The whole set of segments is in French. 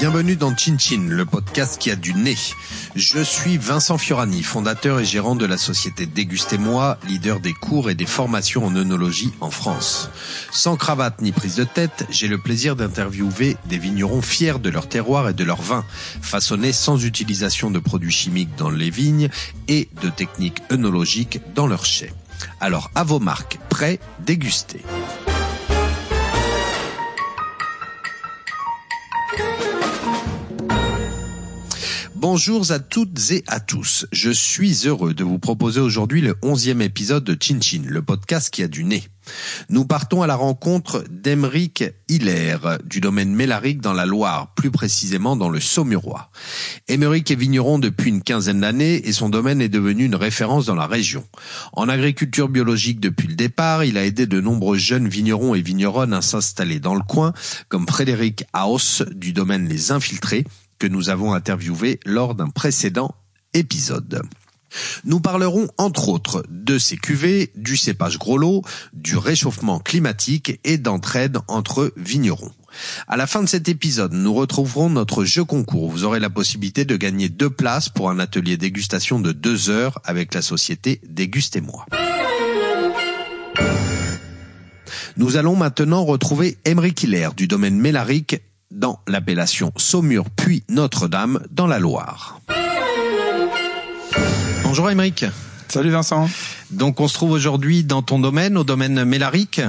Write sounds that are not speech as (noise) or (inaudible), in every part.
Bienvenue dans Chin Chin, le podcast qui a du nez. Je suis Vincent Fiorani, fondateur et gérant de la société Dégustez-moi, leader des cours et des formations en œnologie en France. Sans cravate ni prise de tête, j'ai le plaisir d'interviewer des vignerons fiers de leur terroir et de leur vin, façonnés sans utilisation de produits chimiques dans les vignes et de techniques œnologiques dans leurs chais. Alors à vos marques, prêts, dégustez. Bonjour à toutes et à tous. Je suis heureux de vous proposer aujourd'hui le onzième épisode de Chin Chin, le podcast qui a du nez. Nous partons à la rencontre d'Emeric Hiller du domaine Mélaric dans la Loire, plus précisément dans le Saumurois. Emeric est vigneron depuis une quinzaine d'années et son domaine est devenu une référence dans la région. En agriculture biologique depuis le départ, il a aidé de nombreux jeunes vignerons et vigneronnes à s'installer dans le coin, comme Frédéric Haus du domaine Les Infiltrés, que nous avons interviewé lors d'un précédent épisode. Nous parlerons entre autres de ces cuvées, du cépage gros lot, du réchauffement climatique et d'entraide entre vignerons. À la fin de cet épisode, nous retrouverons notre jeu concours. Vous aurez la possibilité de gagner deux places pour un atelier dégustation de deux heures avec la société Dégustez-moi. Nous allons maintenant retrouver Emery Hiller du domaine Mélaric dans l'appellation Saumur puis Notre-Dame dans la Loire. Bonjour Émeric. Salut Vincent. Donc on se trouve aujourd'hui dans ton domaine, au domaine Mélaric,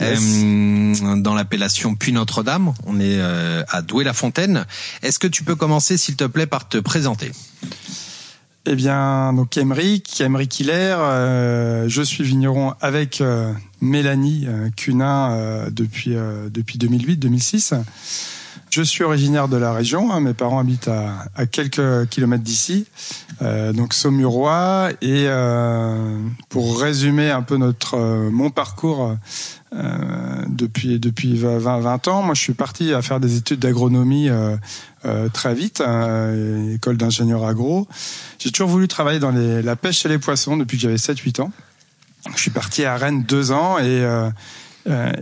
euh, dans l'appellation Puy Notre-Dame. On est euh, à Douai-la-Fontaine. Est-ce que tu peux commencer, s'il te plaît, par te présenter? Eh bien, donc Émeric, Émeric Hiller, euh, je suis vigneron avec Mélanie Cunin depuis depuis 2008-2006. Je suis originaire de la région. Hein. mes parents habitent à, à quelques kilomètres d'ici, euh, donc Saumurois. Et euh, pour résumer un peu notre euh, mon parcours euh, depuis depuis 20, 20 ans, moi je suis parti à faire des études d'agronomie euh, très vite, hein, école d'ingénieur agro. J'ai toujours voulu travailler dans les, la pêche et les poissons depuis que j'avais 7-8 ans. Je suis parti à Rennes deux ans et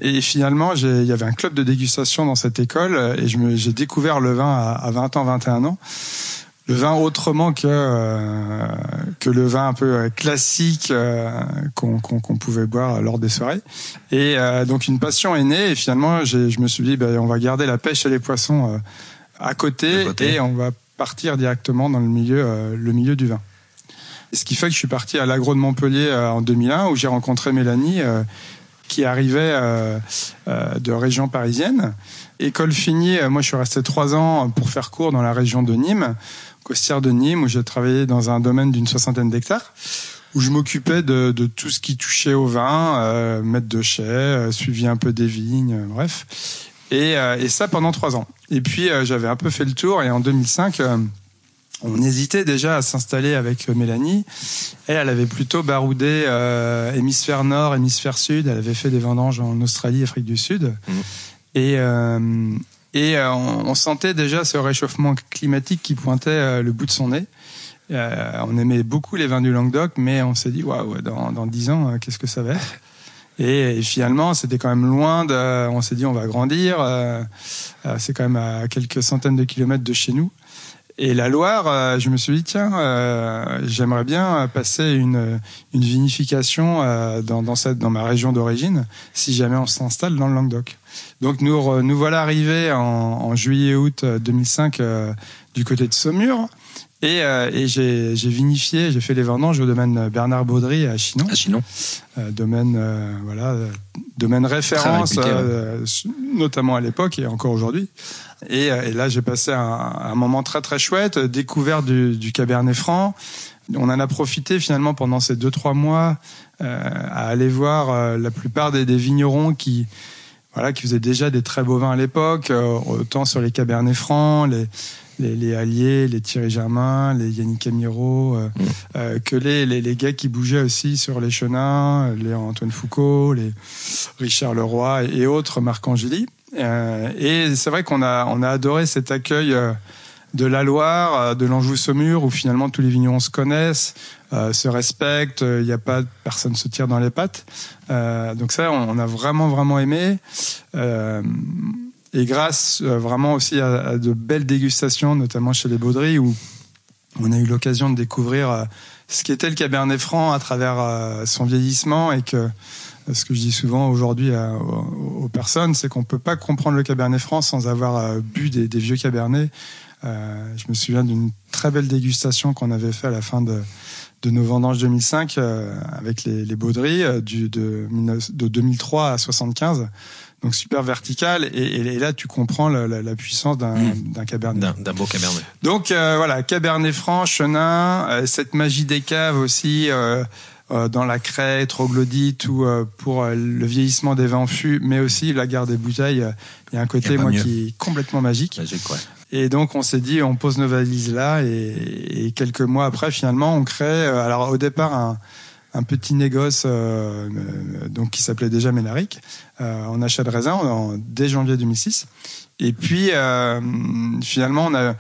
et finalement, il y avait un club de dégustation dans cette école euh, et j'ai découvert le vin à, à, 20 ans, 21 ans. Le vin autrement que euh, que le vin un peu classique qu'on pouvait boire lors des soirées. Et donc une passion est née et finalement, je me suis dit, ben, on va garder la pêche et les poissons à côté, et on va partir directement dans le milieu le milieu du vin. ce qui fait que je suis parti à l'agro de Montpellier en 2001 où j'ai rencontré Mélanie qui arrivait euh, euh, de région parisienne. École finie, euh, moi je suis resté trois ans pour faire cours dans la région de Nîmes, costière de Nîmes, où j'ai travaillé dans un domaine d'une soixantaine d'hectares où je m'occupais de, tout ce qui touchait au vin, euh, maître de chai, euh, suivi un peu des vignes, bref. Et, ça pendant trois ans. Et puis j'avais un peu fait le tour et en 2005, on hésitait déjà à s'installer avec Mélanie. Elle, elle avait plutôt baroudé euh, hémisphère nord, hémisphère sud. Elle avait fait des vendanges en Australie, Afrique du Sud. Mmh. Et, euh, et euh, on, sentait déjà ce réchauffement climatique qui pointait euh, le bout de son nez. Euh, on aimait beaucoup les vins du Languedoc, mais on s'est dit, waouh, dans, dans 10 ans, qu'est-ce que ça va être? Et, et, finalement, c'était quand même loin de. On s'est dit, on va grandir. c'est quand même à quelques centaines de kilomètres de chez nous. Et la Loire, euh, je me suis dit tiens, euh, j'aimerais bien passer une, une vinification euh, dans, dans, cette, dans ma région d'origine, si jamais on s'installe dans le Languedoc. Donc nous, nous voilà arrivés en, en juillet-août 2005 du côté de Saumur. Et, et j'ai vinifié, j'ai fait les vendanges au domaine Bernard Baudry à Chinon. À Chinon. domaine, voilà, domaine référence, notamment à l'époque et encore aujourd'hui. Et, euh, et là, j'ai passé un, un, moment très très chouette, découvert du, du Cabernet Franc. On en a profité finalement pendant ces deux trois mois euh, à aller voir euh, la plupart des, des, vignerons qui voilà qui faisaient déjà des très beaux vins à l'époque, euh, autant sur les Cabernet Francs, les les, les Alliés, les Thierry Germain, les Yannick Amiro, euh, mmh. que les, les, les, gars qui bougeaient aussi sur les Chenins, les Antoine Foucault, les Richard Leroy et, autres, Marc Angéli. Euh, et c'est vrai qu'on a, on a adoré cet accueil euh, de la Loire, de l'Anjou-Saumur, où finalement tous les vignerons se connaissent, se respectent, il n'y a pas personne se tire dans les pattes. donc ça, on, a vraiment vraiment aimé. Et grâce vraiment aussi à, de belles dégustations, notamment chez les Baudry, où on a eu l'occasion de découvrir ce qu'était le Cabernet Franc à travers son vieillissement et que ce que je dis souvent aujourd'hui aux, personnes, c'est qu'on peut pas comprendre le Cabernet Franc sans avoir euh, bu des, vieux Cabernets. Euh, je me souviens d'une très belle dégustation qu'on avait fait à la fin de, nos vendanges 2005 euh, avec les, les Bauderies du, de, de 2003 à 75 donc super vertical et, là tu comprends la, puissance d'un mmh. cabernet d'un beau cabernet donc voilà cabernet franc chenin cette magie des caves aussi euh, dans la craie, troglodyte ou euh, pour euh, le vieillissement des vins en fût, mais aussi la garde des bouteilles. Il y a un côté moi qui est complètement magique. Magique, ouais. Et donc on s'est dit on pose nos valises là et, et, quelques mois après finalement on crée alors au départ un, un petit négoce euh, donc qui s'appelait déjà Ménaric euh, en achat de raisin en, dès janvier 2006 et puis euh, finalement on a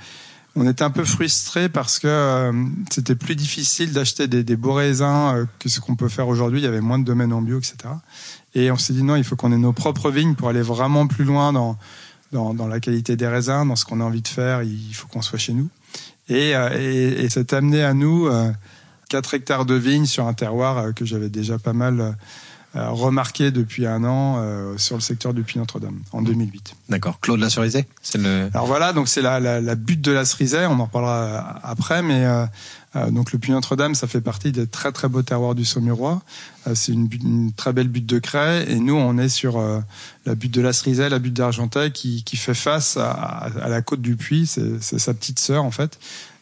on était un peu frustrés parce que euh, c'était plus difficile d'acheter des, des, beaux raisins euh, que ce qu'on peut faire aujourd'hui. Il y avait moins de domaines en bio, etc. Et on s'est dit non, il faut qu'on ait nos propres vignes pour aller vraiment plus loin dans, dans, dans la qualité des raisins, dans ce qu'on a envie de faire. Il faut qu'on soit chez nous. Et, euh, et, et c'est amené à nous 4 hectares de vignes sur un terroir que j'avais déjà pas mal euh, remarqué depuis un an euh, sur le secteur du Puy Notre-Dame en 2008. D'accord. Claude La c'est le. Alors voilà, donc c'est la, la, la butte de la. On en parlera après, mais euh, donc le Puy Notre-Dame, ça fait partie des très très beaux terroirs du Saumurois. c'est une, une, très belle butte de craie, et nous on est sur la butte de la la butte d'Argenteuil, qui, qui fait face à, à la côte du Puy. C'est sa petite sœur en fait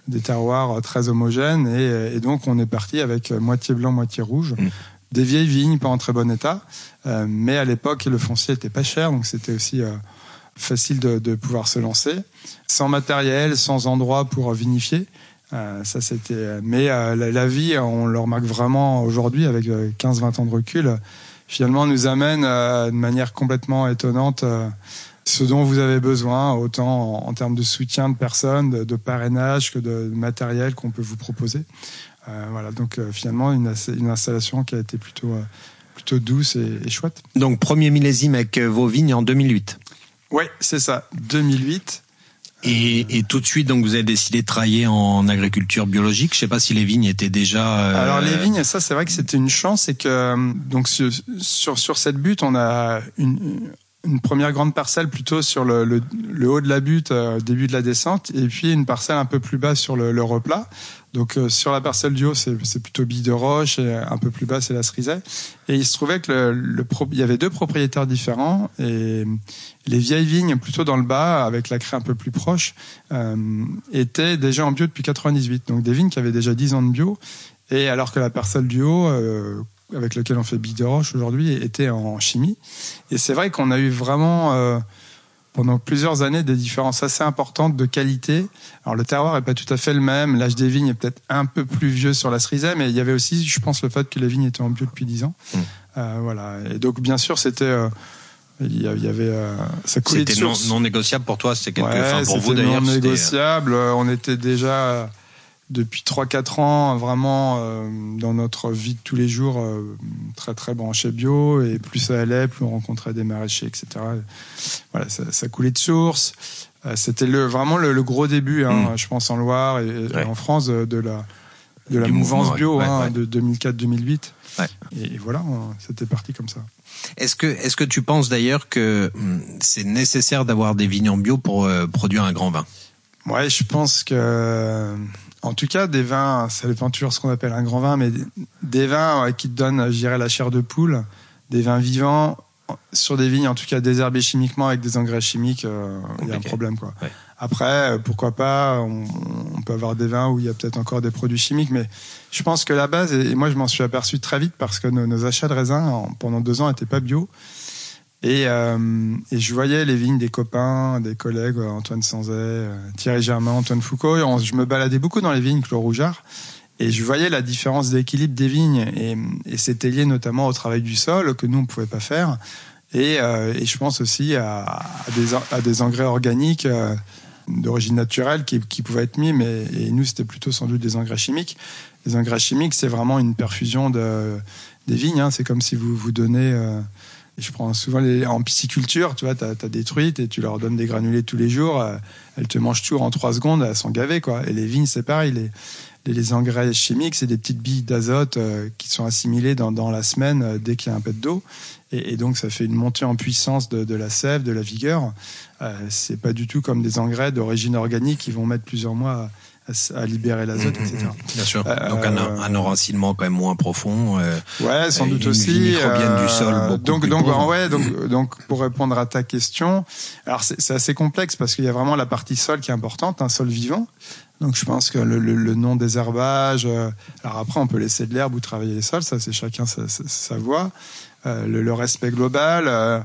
des terroirs très homogènes et, et, donc on est parti avec moitié blanc moitié rouge mmh des vieilles vignes pas en très bon état, euh, mais à l'époque le foncier était pas cher, donc c'était aussi euh, facile de, pouvoir se lancer, sans matériel, sans endroit pour vinifier. Euh, ça c'était, mais la, vie, on le remarque vraiment aujourd'hui avec 15-20 ans de recul, finalement nous amène de manière complètement étonnante ce dont vous avez besoin, autant en, termes de soutien de personnes, de parrainage que de matériel qu'on peut vous proposer. Euh, voilà, donc euh, finalement une, une, installation qui a été plutôt euh, plutôt douce et, chouette. Donc premier millésime avec vos vignes en 2008. Oui, c'est ça, 2008. Et, et, tout de suite, donc vous avez décidé de travailler en agriculture biologique. Je sais pas si les vignes étaient déjà. Alors les vignes, ça c'est vrai que c'était une chance, c'est que donc sur, sur, sur cette butte, on a une, une première grande parcelle plutôt sur le, le, le haut de la butte, début de la descente, et puis une parcelle un peu plus bas sur le, le replat. Donc euh, sur la parcelle du haut, c'est plutôt Bille de Roche, et un peu plus bas, c'est la Cerisay. Et il se trouvait que le, le il y avait deux propriétaires différents, et les vieilles vignes, plutôt dans le bas, avec la craie un peu plus proche, euh, étaient déjà en bio depuis 98. Donc des vignes qui avaient déjà 10 ans de bio, et alors que la parcelle du haut, euh, avec laquelle on fait Bille de Roche aujourd'hui, était en chimie. Et c'est vrai qu'on a eu vraiment... Euh, pendant plusieurs années des différences assez importantes de qualité. Alors le terroir est pas tout à fait le même, l'âge des vignes est peut-être un peu plus vieux sur la cerisée, mais il y avait aussi, je pense, le fait que les vignes étaient en bio depuis 10 ans. Mmh. Euh, voilà. Et donc bien sûr, c'était euh, il y avait euh, ça C'était non, non, négociable pour toi, c'était quelque ouais, pour vous d'ailleurs. Non négociable. On était déjà depuis 3-4 ans vraiment euh, dans notre vie de tous les jours euh, très très branché bio et plus ça allait plus on rencontrait des maraîchers etc voilà ça, ça coulait de source. Euh, c'était le vraiment le, gros début hein, mm. je pense en Loire et, en France de la de la mouvance bio hein, de 2004-2008 et, et, voilà c'était parti comme ça. Est-ce que est-ce que tu penses d'ailleurs que hum, c'est nécessaire d'avoir des vignes en bio pour produire un grand vin? Ouais, je pense que en tout cas, des vins, ça dépend toujours ce qu'on appelle un grand vin, mais des vins qui te donnent, je dirais, la chair de poule, des vins vivants sur des vignes, en tout cas désherbées chimiquement avec des engrais chimiques, euh, il y a un problème quoi. Après, euh, pourquoi pas, on, peut avoir des vins où il y a peut-être encore des produits chimiques, mais je pense que la base, et moi je m'en suis aperçu très vite parce que nos, achats de raisins pendant deux ans n'étaient pas bio. Et, euh, et, je voyais les vignes des copains, des collègues, Antoine Sanzet, euh, Thierry Germain, Antoine Foucault. je me baladais beaucoup dans les vignes Clos Rougeard. Et je voyais la différence d'équilibre des vignes. Et, c'était lié notamment au travail du sol que nous, on pouvait pas faire. Et, euh, je pense aussi à, des, engrais organiques. Euh, d'origine naturelle qui, pouvaient être mis, mais et nous c'était plutôt sans doute des engrais chimiques. Les engrais chimiques, c'est vraiment une perfusion de, des vignes. Hein. C'est comme si vous vous donnez. Euh, je prends souvent les, en pisciculture, tu vois, t'as as des et tu leur donnes des granulés tous les jours. Euh, elles te mangent tout en trois secondes, elles sont gavées, quoi. Et les vignes, c'est pareil. Les, les, engrais chimiques, c'est des petites billes d'azote euh, qui sont assimilées dans, la semaine euh, dès qu'il y a un peu d'eau. Et, donc, ça fait une montée en puissance de, de la sève, de la vigueur. Euh, c'est pas du tout comme des engrais d'origine organique qui vont mettre plusieurs mois à, à libérer l'azote, etc. Mmh, mmh, bien sûr. Euh, donc un, un, enracinement quand même moins profond. Euh, ouais, sans doute aussi. Microbienne du sol. Beaucoup donc plus donc pauvre. ouais donc donc pour répondre à ta question, alors c'est assez complexe parce qu'il y a vraiment la partie sol qui est importante, un sol vivant. Donc je pense que le, le, le non désherbage. Euh, alors après, on peut laisser de l'herbe ou travailler les sols, ça c'est chacun sa, sa, sa voie. Euh, le, le, respect global, euh,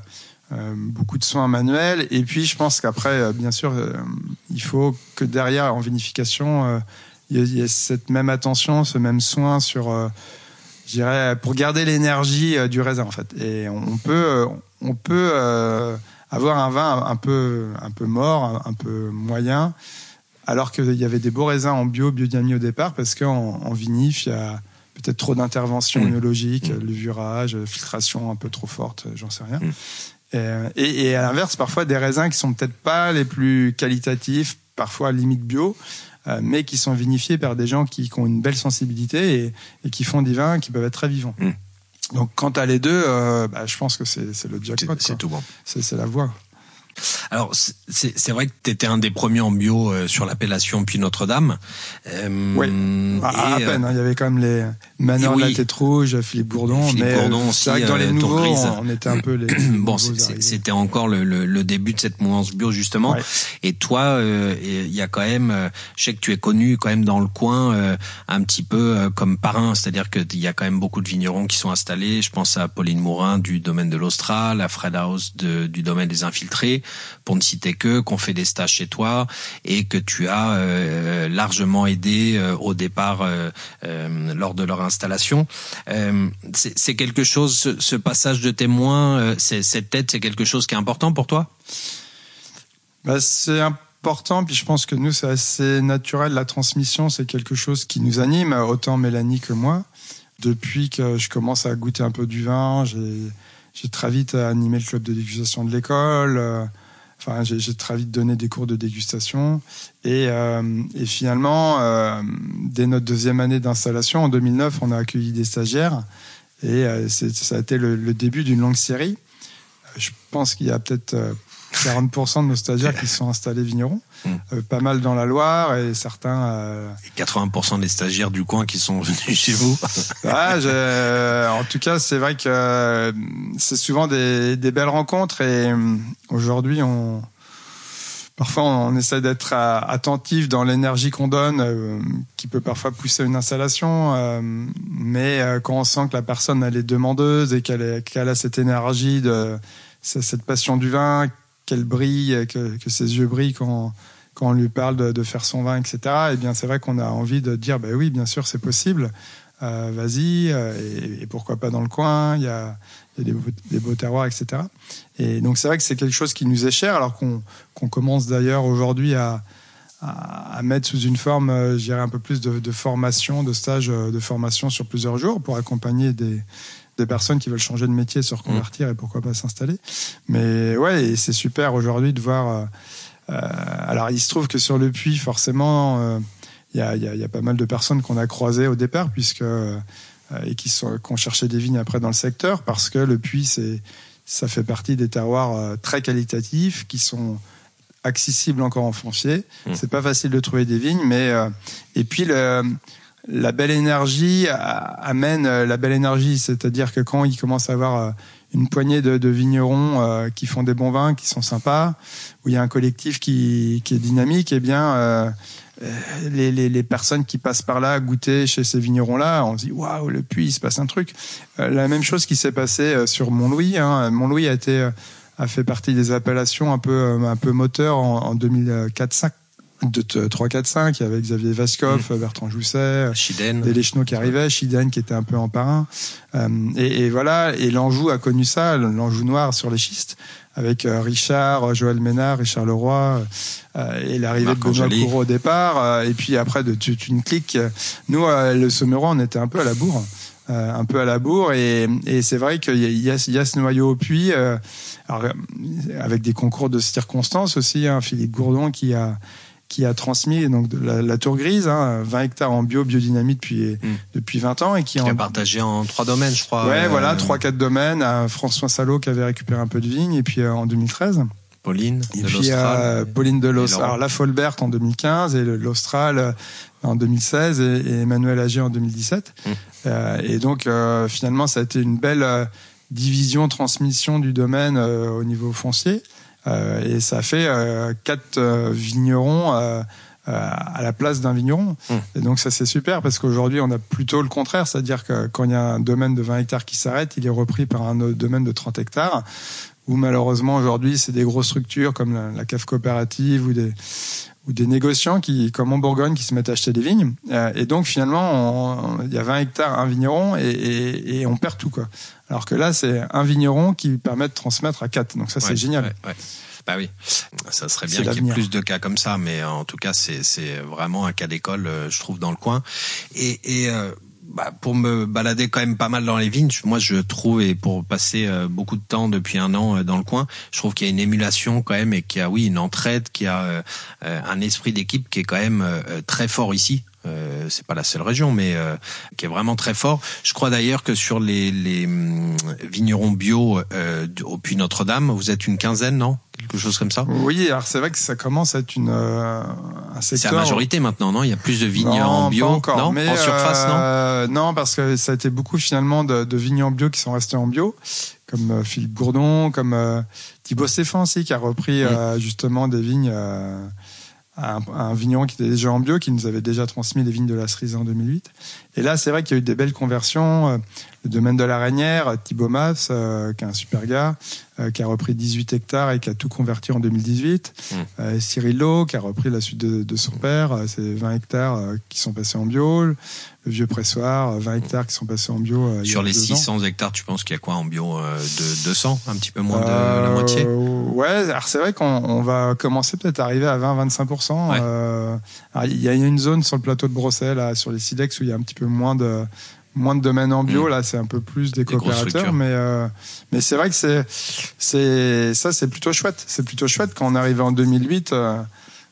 euh, beaucoup de soins manuels. Et puis je pense qu'après, euh, bien sûr, euh, il faut que derrière en vinification, il y, ait cette même attention, ce même soin sur, je dirais, pour garder l'énergie du raisin en fait. Et on peut, on peut avoir un vin un peu, un peu mort, un, peu moyen alors qu'il y avait des beaux raisins en bio, biodynamie au départ, parce qu'en en vinif, il y a peut-être trop d'interventions mmh. œnologiques, mmh. levurage, filtration un peu trop forte, j'en sais rien. Mmh. Et, et, à l'inverse, parfois des raisins qui sont peut-être pas les plus qualitatifs, parfois limite bio, euh, mais qui sont vinifiés par des gens qui, qui ont une belle sensibilité et, et, qui font des vins qui peuvent être très vivants. Donc, quant à les deux, euh, bah, je pense que c'est le jackpot. C'est tout bon. C'est la voie. Alors c'est vrai que tu étais un des premiers en bio euh, sur l'appellation Puy Notre-Dame. Euh, oui, à, à, peine. Hein, il y avait quand même les Manor oui. la Tête Rouge, Philippe Bourdon. Philippe mais Bourdon c'est vrai que dans les nouveaux, on, on, était un peu les. (clears throat) bon, c'était encore le, le, le, début de cette mouvance bio justement. Ouais. Et toi, euh, il y a quand même, euh, je sais que tu es connu quand même dans le coin euh, un petit peu euh, comme parrain, c'est-à-dire qu'il y a quand même beaucoup de vignerons qui sont installés. Je pense à Pauline Mourin du domaine de l'Austral, à Fred House de, du domaine des infiltrés, pour ne citer que, qu'on fait des stages chez toi et que tu as euh, largement aidé euh, au départ euh, lors de leur installation. c'est quelque chose, ce, passage de témoin, cette tête, c'est quelque chose qui est important pour toi? Bah, C'est important, puis je pense que nous, c'est assez naturel. La transmission, c'est quelque chose qui nous anime, autant Mélanie que moi. Depuis que je commence à goûter un peu du vin, j'ai très vite animé le club de dégustation de l'école. Enfin, j'ai très vite donné des cours de dégustation. Et, euh, et finalement, euh, dès notre deuxième année d'installation, en 2009, on a accueilli des stagiaires. Et euh, ça a été le, le début d'une longue série. Je pense qu'il y a peut-être 40% de nos stagiaires qui sont installés vignerons, mmh. euh, pas mal dans la Loire et certains. Euh... Et 80% des stagiaires du coin qui sont (laughs) venus chez vous. (laughs) ouais, en tout cas, c'est vrai que euh, c'est souvent des, des, belles rencontres et euh, aujourd'hui, on parfois on essaie d'être attentif dans l'énergie qu'on donne, euh, qui peut parfois pousser une installation, euh, mais quand on sent que la personne elle est demandeuse et qu'elle qu a cette énergie de cette passion du vin qu'elle brille, que, ses yeux brillent quand, quand on lui parle de, faire son vin, etc. Et eh bien, c'est vrai qu'on a envie de dire, ben oui, bien sûr, c'est possible. Euh, Vas-y, euh, et, pourquoi pas dans le coin Il y a, des, beaux, terroirs, etc. Et donc, c'est vrai que c'est quelque chose qui nous est cher, alors qu'on qu commence d'ailleurs aujourd'hui à, à, à, mettre sous une forme, euh, je dirais, un peu plus de, de formation, de stage euh, de formation sur plusieurs jours pour accompagner des, des personnes qui veulent changer de métier, se reconvertir mmh. et pourquoi pas s'installer. Mais ouais, c'est super aujourd'hui de voir. Euh, euh, alors, il se trouve que sur le puits, forcément, il euh, y, a, y, y, a, pas mal de personnes qu'on a croisées au départ, puisque euh, et qui sont qui ont cherché des vignes après dans le secteur, parce que le puits, c'est ça fait partie des terroirs très qualitatifs qui sont accessibles encore en foncier. Mmh. C'est pas facile de trouver des vignes, mais et puis le la belle énergie amène la belle énergie, c'est-à-dire que quand il commence à avoir une poignée de, vignerons euh, qui font des bons vins, qui sont sympas, où il y a un collectif qui, est dynamique, eh bien euh, les, personnes qui passent par là goûter chez ces vignerons-là, on se dit waouh le puits, il se passe un truc. Euh, la même chose qui s'est passé sur Montlouis. Hein. Montlouis a fait partie des appellations un peu un peu moteur en, en 2004 5 de 3, 4, 5. Il y avait Xavier Vaskov, Bertrand Jousset, Chiden. des qui arrivaient, Chiden qui était un peu en parrain. Euh, et, et, voilà, et l'Anjou a connu ça, l'Anjou noir sur les schistes, avec euh, Richard, Joël Ménard, Richard Leroy, euh, et l'arrivée de Benoît Courreau au départ, euh, et puis après de toute une clique. Nous, le Sommerois, on était un peu à la bourre. Euh, un peu à la bourre et, et c'est vrai qu'il y, y, a ce noyau au puits euh, alors, avec des concours de circonstances aussi hein, Philippe Gourdon qui a qui a transmis donc de la, la, tour grise, hein, 20 hectares en bio biodynamie depuis mm. depuis 20 ans et qui, qui en... a partagé en trois domaines, je crois. Ouais, euh... voilà, trois quatre domaines. À François Salot qui avait récupéré un peu de vigne et puis euh, en 2013. Pauline et de puis euh, Pauline de l'Austral. Alors la Folbert en 2015 et l'Austral en 2016 et, et, Emmanuel Ager en 2017. Mmh. Euh, et donc euh, finalement ça a été une belle division transmission du domaine euh, au niveau foncier et ça fait quatre vignerons à la place d'un vigneron. Mmh. Et donc ça c'est super parce qu'aujourd'hui on a plutôt le contraire, c'est-à-dire que quand il y a un domaine de 20 hectares qui s'arrête, il est repris par un autre domaine de 30 hectares où malheureusement aujourd'hui c'est des grosses structures comme la, la cave coopérative ou des ou des négociants qui, comme en Bourgogne, qui se mettent à acheter des vignes. Euh, et donc finalement, il y a 20 hectares, un vigneron, et, et, et, on perd tout. quoi. Alors que là, c'est un vigneron qui permet de transmettre à quatre. Donc ça, c'est ouais, génial. Ouais, ouais. Bah oui, ça serait bien qu'il y ait plus de cas comme ça, mais en tout cas, c'est vraiment un cas d'école, je trouve, dans le coin. Et, et euh, bah, pour me balader quand même pas mal dans les vignes, moi je trouve et pour passer euh, beaucoup de temps depuis un an euh, dans le coin, je trouve qu'il y a une émulation quand même et qu'il y a oui une entraide, qu'il y a euh, un esprit d'équipe qui est quand même très fort ici. Euh, c'est pas la seule région, mais euh, qui est vraiment très fort. Je crois d'ailleurs que sur les, les hum, vignerons bio euh, au Puy Notre-Dame, vous êtes une quinzaine, non? Quelque chose comme ça? Oui, alors c'est vrai que ça commence à être une euh, un secteur. C'est la majorité maintenant, non? Il y a plus de vignerons bio, encore, non? mais En surface, non? Non, parce que ça a été beaucoup finalement de, de vignerons bio qui sont restés en bio comme euh, Philippe Gourdon, comme euh, Thibaut Stéphane aussi, qui a repris euh, justement des vignes un, un, vigneron qui était déjà en bio, qui nous avait déjà transmis les vignes de la cerise en 2008. Et là, c'est vrai qu'il y a eu des belles conversions. Le domaine de la Reynière, Thibaut Mas, euh, qui est un super gars, euh, qui a repris 18 hectares et qui a tout converti en 2018. Mmh. Euh, Cyril Lowe, qui a repris la suite de, de son père, c'est 20 hectares qui sont passés en bio. Le vieux pressoir, 20 hectares qui sont passés en bio. Sur les 600 ans. hectares, tu penses qu'il y a quoi en bio de 200, un petit peu moins de la moitié? Ouais, alors c'est vrai qu'on on va commencer peut-être à arriver à 20-25%. Ouais. il y a une zone sur le plateau de là, sur les Silex, où il y a un petit peu moins de moins de domaines en bio. Mmh. Là, c'est un peu plus des, des coopérateurs, mais euh, mais c'est vrai que c'est c'est ça, c'est plutôt chouette. C'est plutôt chouette quand on arrivait en 2008. Euh,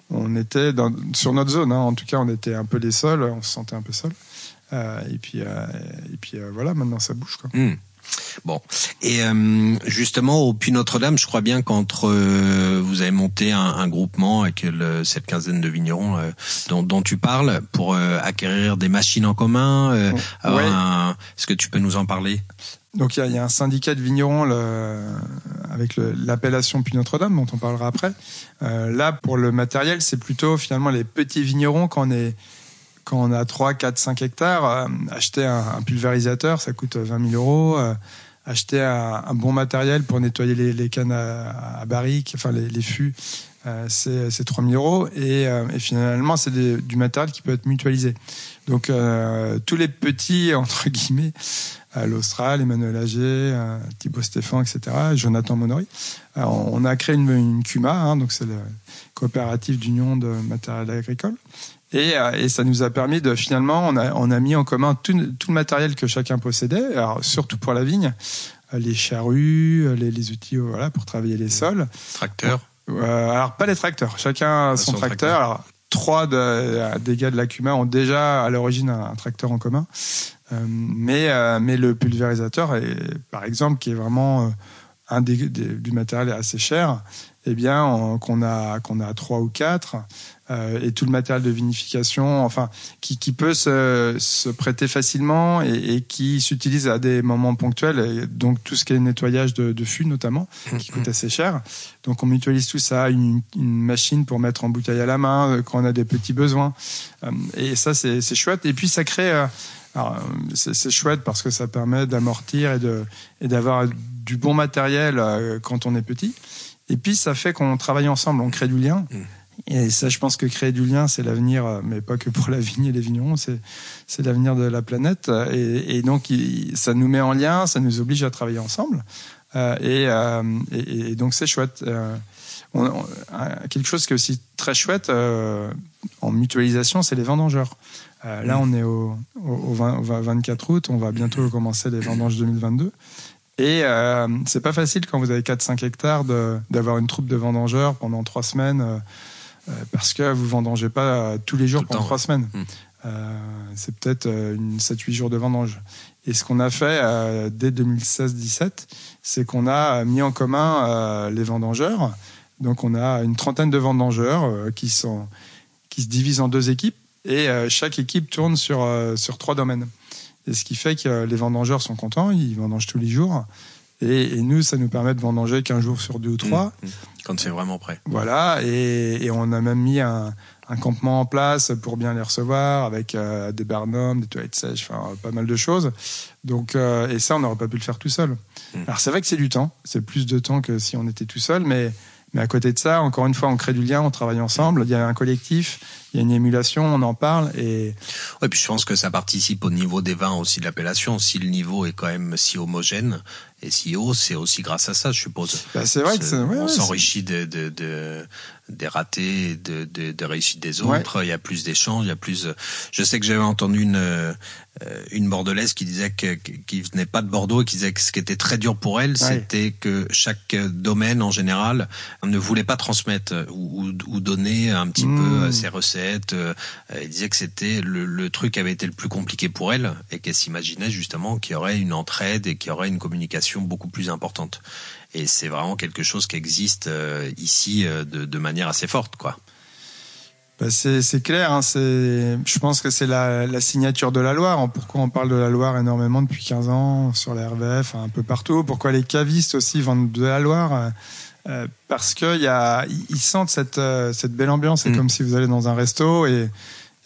on était dans, sur notre zone. Hein, en tout cas, on était un peu les seuls. On se sentait un peu seul. Euh, et puis et puis voilà, maintenant ça bouge quoi. Mmh. Bon, et euh, justement au Puy Notre-Dame, je crois bien qu'entre euh, vous avez monté un, un groupement avec le, cette quinzaine de vignerons euh, dont, dont, tu parles pour acquérir des machines en commun. Ouais. Est-ce que tu peux nous en parler? Donc il y, y, a un syndicat de vignerons le, avec l'appellation Puy Notre-Dame dont on parlera après. là pour le matériel, c'est plutôt finalement les petits vignerons qu'on est quand on a 3, 4, 5 hectares, euh, acheter un, pulvérisateur, ça coûte 20 000 euros. Euh, acheter un, bon matériel pour nettoyer les, cannes à, à, barriques, enfin les, fûts, euh, c'est 3 000 euros. Et, euh, finalement, c'est du matériel qui peut être mutualisé. Donc, euh, tous les petits, (laughs) entre guillemets, l'Austral, Emmanuel Ager, Thibaut Stéphane, etc., Jonathan Monori, on a créé une, une CUMA, hein, donc c'est la coopérative d'union de matériel agricole. Et, et, ça nous a permis de finalement, on a, on a mis en commun tout, tout, le matériel que chacun possédait, alors surtout pour la vigne, les charrues, les, les outils voilà, pour travailler les sols. Tracteurs euh, Alors pas les tracteurs, chacun a son, son tracteur. tracteur. Alors trois de, des gars de la CUMA ont déjà à l'origine un, un, tracteur en commun, euh, mais, euh, mais le pulvérisateur, est, par exemple, qui est vraiment un des, des, du matériel assez cher, eh bien qu'on a qu'on a trois ou quatre euh, et tout le matériel de vinification, enfin qui, qui peut se, se prêter facilement et, et qui s'utilise à des moments ponctuels. Et donc tout ce qui est nettoyage de, de fûts notamment, qui coûte assez cher. Donc on mutualise tout ça, une, une machine pour mettre en bouteille à la main euh, quand on a des petits besoins. Euh, et ça c'est chouette. Et puis ça crée euh, c'est chouette parce que ça permet d'amortir et d'avoir du bon matériel euh, quand on est petit. Et puis ça fait qu'on travaille ensemble, on crée du lien. Et ça, je pense que créer du lien, c'est l'avenir, euh, mais pas que pour la vigne et les vignerons, c'est l'avenir de la planète. Et, et donc, ça nous met en lien, ça nous oblige à travailler ensemble. Euh, et, euh, et, et, donc, c'est chouette. Euh, on, quelque chose qui est aussi très chouette en mutualisation, c'est les vendangeurs. Euh, là, on est au, au, au, 20, au, 24 août, on va bientôt commencer les vendanges 2022. Et euh, c'est pas facile quand vous avez 4-5 hectares d'avoir une troupe de vendangeurs pendant trois semaines euh, parce que vous vendangez pas tous les jours pendant trois semaines. Mmh. Euh, c'est peut-être une 7-8 jours de vendange. Et ce qu'on a fait dès 2016-17, c'est qu'on a mis en commun les vendangeurs. Donc on a une trentaine de vendangeurs qui sont qui se divisent en deux équipes et chaque équipe tourne sur sur trois domaines. Et ce qui fait que les vendangeurs sont contents, ils vendangent tous les jours. Et, et nous, ça nous permet de vendanger qu'un jour sur deux ou trois. Mmh, mmh. Quand c'est vraiment prêt. Voilà, et, et, on a même mis un, un, campement en place pour bien les recevoir, avec euh, des barnums, des toilettes sèches, enfin pas mal de choses. Donc, euh, et ça, on n'aurait pas pu le faire tout seul. Mmh. Alors c'est vrai que c'est du temps, c'est plus de temps que si on était tout seul, mais mais à côté de ça, encore une fois, on crée du lien, on travaille ensemble. Il y a un collectif, il y a une émulation, on en parle et. Ouais, puis je pense que ça participe au niveau des vins aussi de l'appellation. Si le niveau est quand même si homogène et si haut, c'est aussi grâce à ça, je suppose. Bah, c'est vrai que c'est. Ouais, on s'enrichit de, de, de, des ratés, de, de, de réussites des autres. Ouais. Il y a plus d'échanges, il y a plus. Je sais que j'avais entendu une une bordelaise qui disait que qui venait pas de Bordeaux et qui disait que ce qui était très dur pour elle, c'était que chaque domaine en général ne voulait pas transmettre ou, ou donner un petit mmh. peu ses recettes. Elle disait que c'était le, le, truc qui avait été le plus compliqué pour elle et qu'elle s'imaginait justement qu'il y aurait une entraide et qu'il y aurait une communication beaucoup plus importante. Et c'est vraiment quelque chose qui existe ici de, de manière assez forte, quoi. Bah c'est clair, hein, je pense que c'est la, la, signature de la Loire. Pourquoi on parle de la Loire énormément depuis 15 ans sur la RVF, un peu partout? Pourquoi les cavistes aussi vendent de la Loire? Euh, Parce qu'ils ils sentent cette, euh, cette belle ambiance. C'est mmh. comme si vous allez dans un resto et,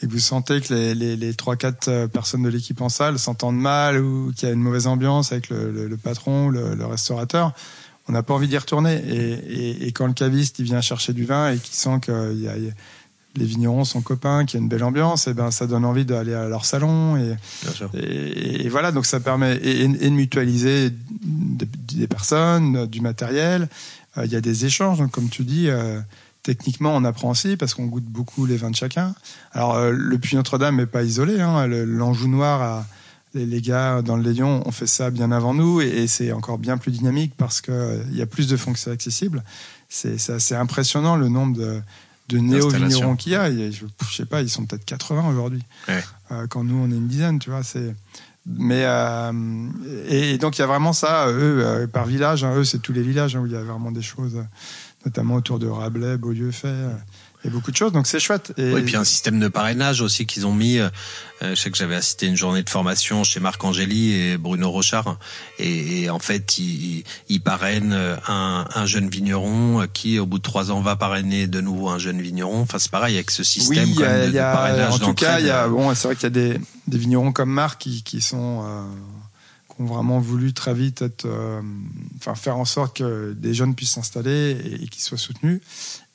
et que vous sentez que les, les, les 3-4 euh, personnes de l'équipe en salle s'entendent mal ou qu'il y a une mauvaise ambiance avec le, le, le patron, le, le restaurateur on n'a pas envie d'y retourner. Et, et, et, quand le caviste il vient chercher du vin et qu'il sent qu'il y a, les vignerons sont copains, qu'il y a une belle ambiance, et ben ça donne envie d'aller à leur salon et, et, et, voilà donc ça permet et, et de mutualiser des, des, personnes, du matériel. Euh, il y a des échanges, donc comme tu dis. Euh, techniquement, on apprend aussi parce qu'on goûte beaucoup les vins de chacun. Alors, euh, le Puy Notre-Dame n'est pas isolé. Hein, L'Anjou Noir, a, les, les, gars dans le Léon ont fait ça bien avant nous et, et c'est encore bien plus dynamique parce qu'il y a plus de fonctions accessibles. C'est assez impressionnant le nombre de, de néo-vignerons qu'il y a. Je, je, sais pas, ils sont peut-être 80 aujourd'hui. Ouais. Euh, quand nous, on est une dizaine, tu vois. C'est. Mais euh, et, et, donc il y a vraiment ça, eux euh, par village, hein, eux c'est tous les villages hein, où il y a vraiment des choses, notamment autour de Rabelais, Beaulieu fait et beaucoup de choses, donc c'est chouette. Et... Oui, et puis un système de parrainage aussi qu'ils ont mis. Euh, je sais que j'avais assisté à une journée de formation chez Marc Angéli et Bruno Rochard, et, et en fait, ils, ils parrainent un, un, jeune vigneron qui, au bout de trois ans, va parrainer de nouveau un jeune vigneron. Enfin, c'est pareil avec ce système oui, même, de, a, parrainage. En tout cas, il y a, bon, c'est vrai qu'il y a des, des vignerons comme Marc qui, qui sont euh, qui ont vraiment voulu très vite être, euh, enfin, faire en sorte que des jeunes puissent s'installer et, et qu'ils soient soutenus.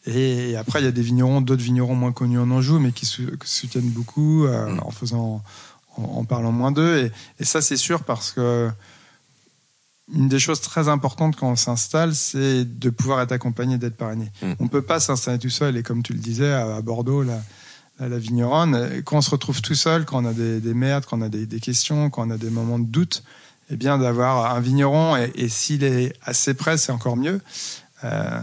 Et après, il y a des vignerons, d'autres vignerons moins connus en Anjou, mais qui soutiennent beaucoup euh, mmh. en faisant, en, en parlant moins d'eux. Et, et, ça, c'est sûr parce que une des choses très importantes quand on s'installe, c'est de pouvoir être accompagné, d'être parrainé. Mmh. On peut pas s'installer tout seul. Et comme tu le disais, à, à Bordeaux, là, la, la vigneronne, quand on se retrouve tout seul, quand on a des, des merdes, quand on a des, des, questions, quand on a des moments de doute, eh bien, d'avoir un vigneron, et, et s'il est assez près, c'est encore mieux euh,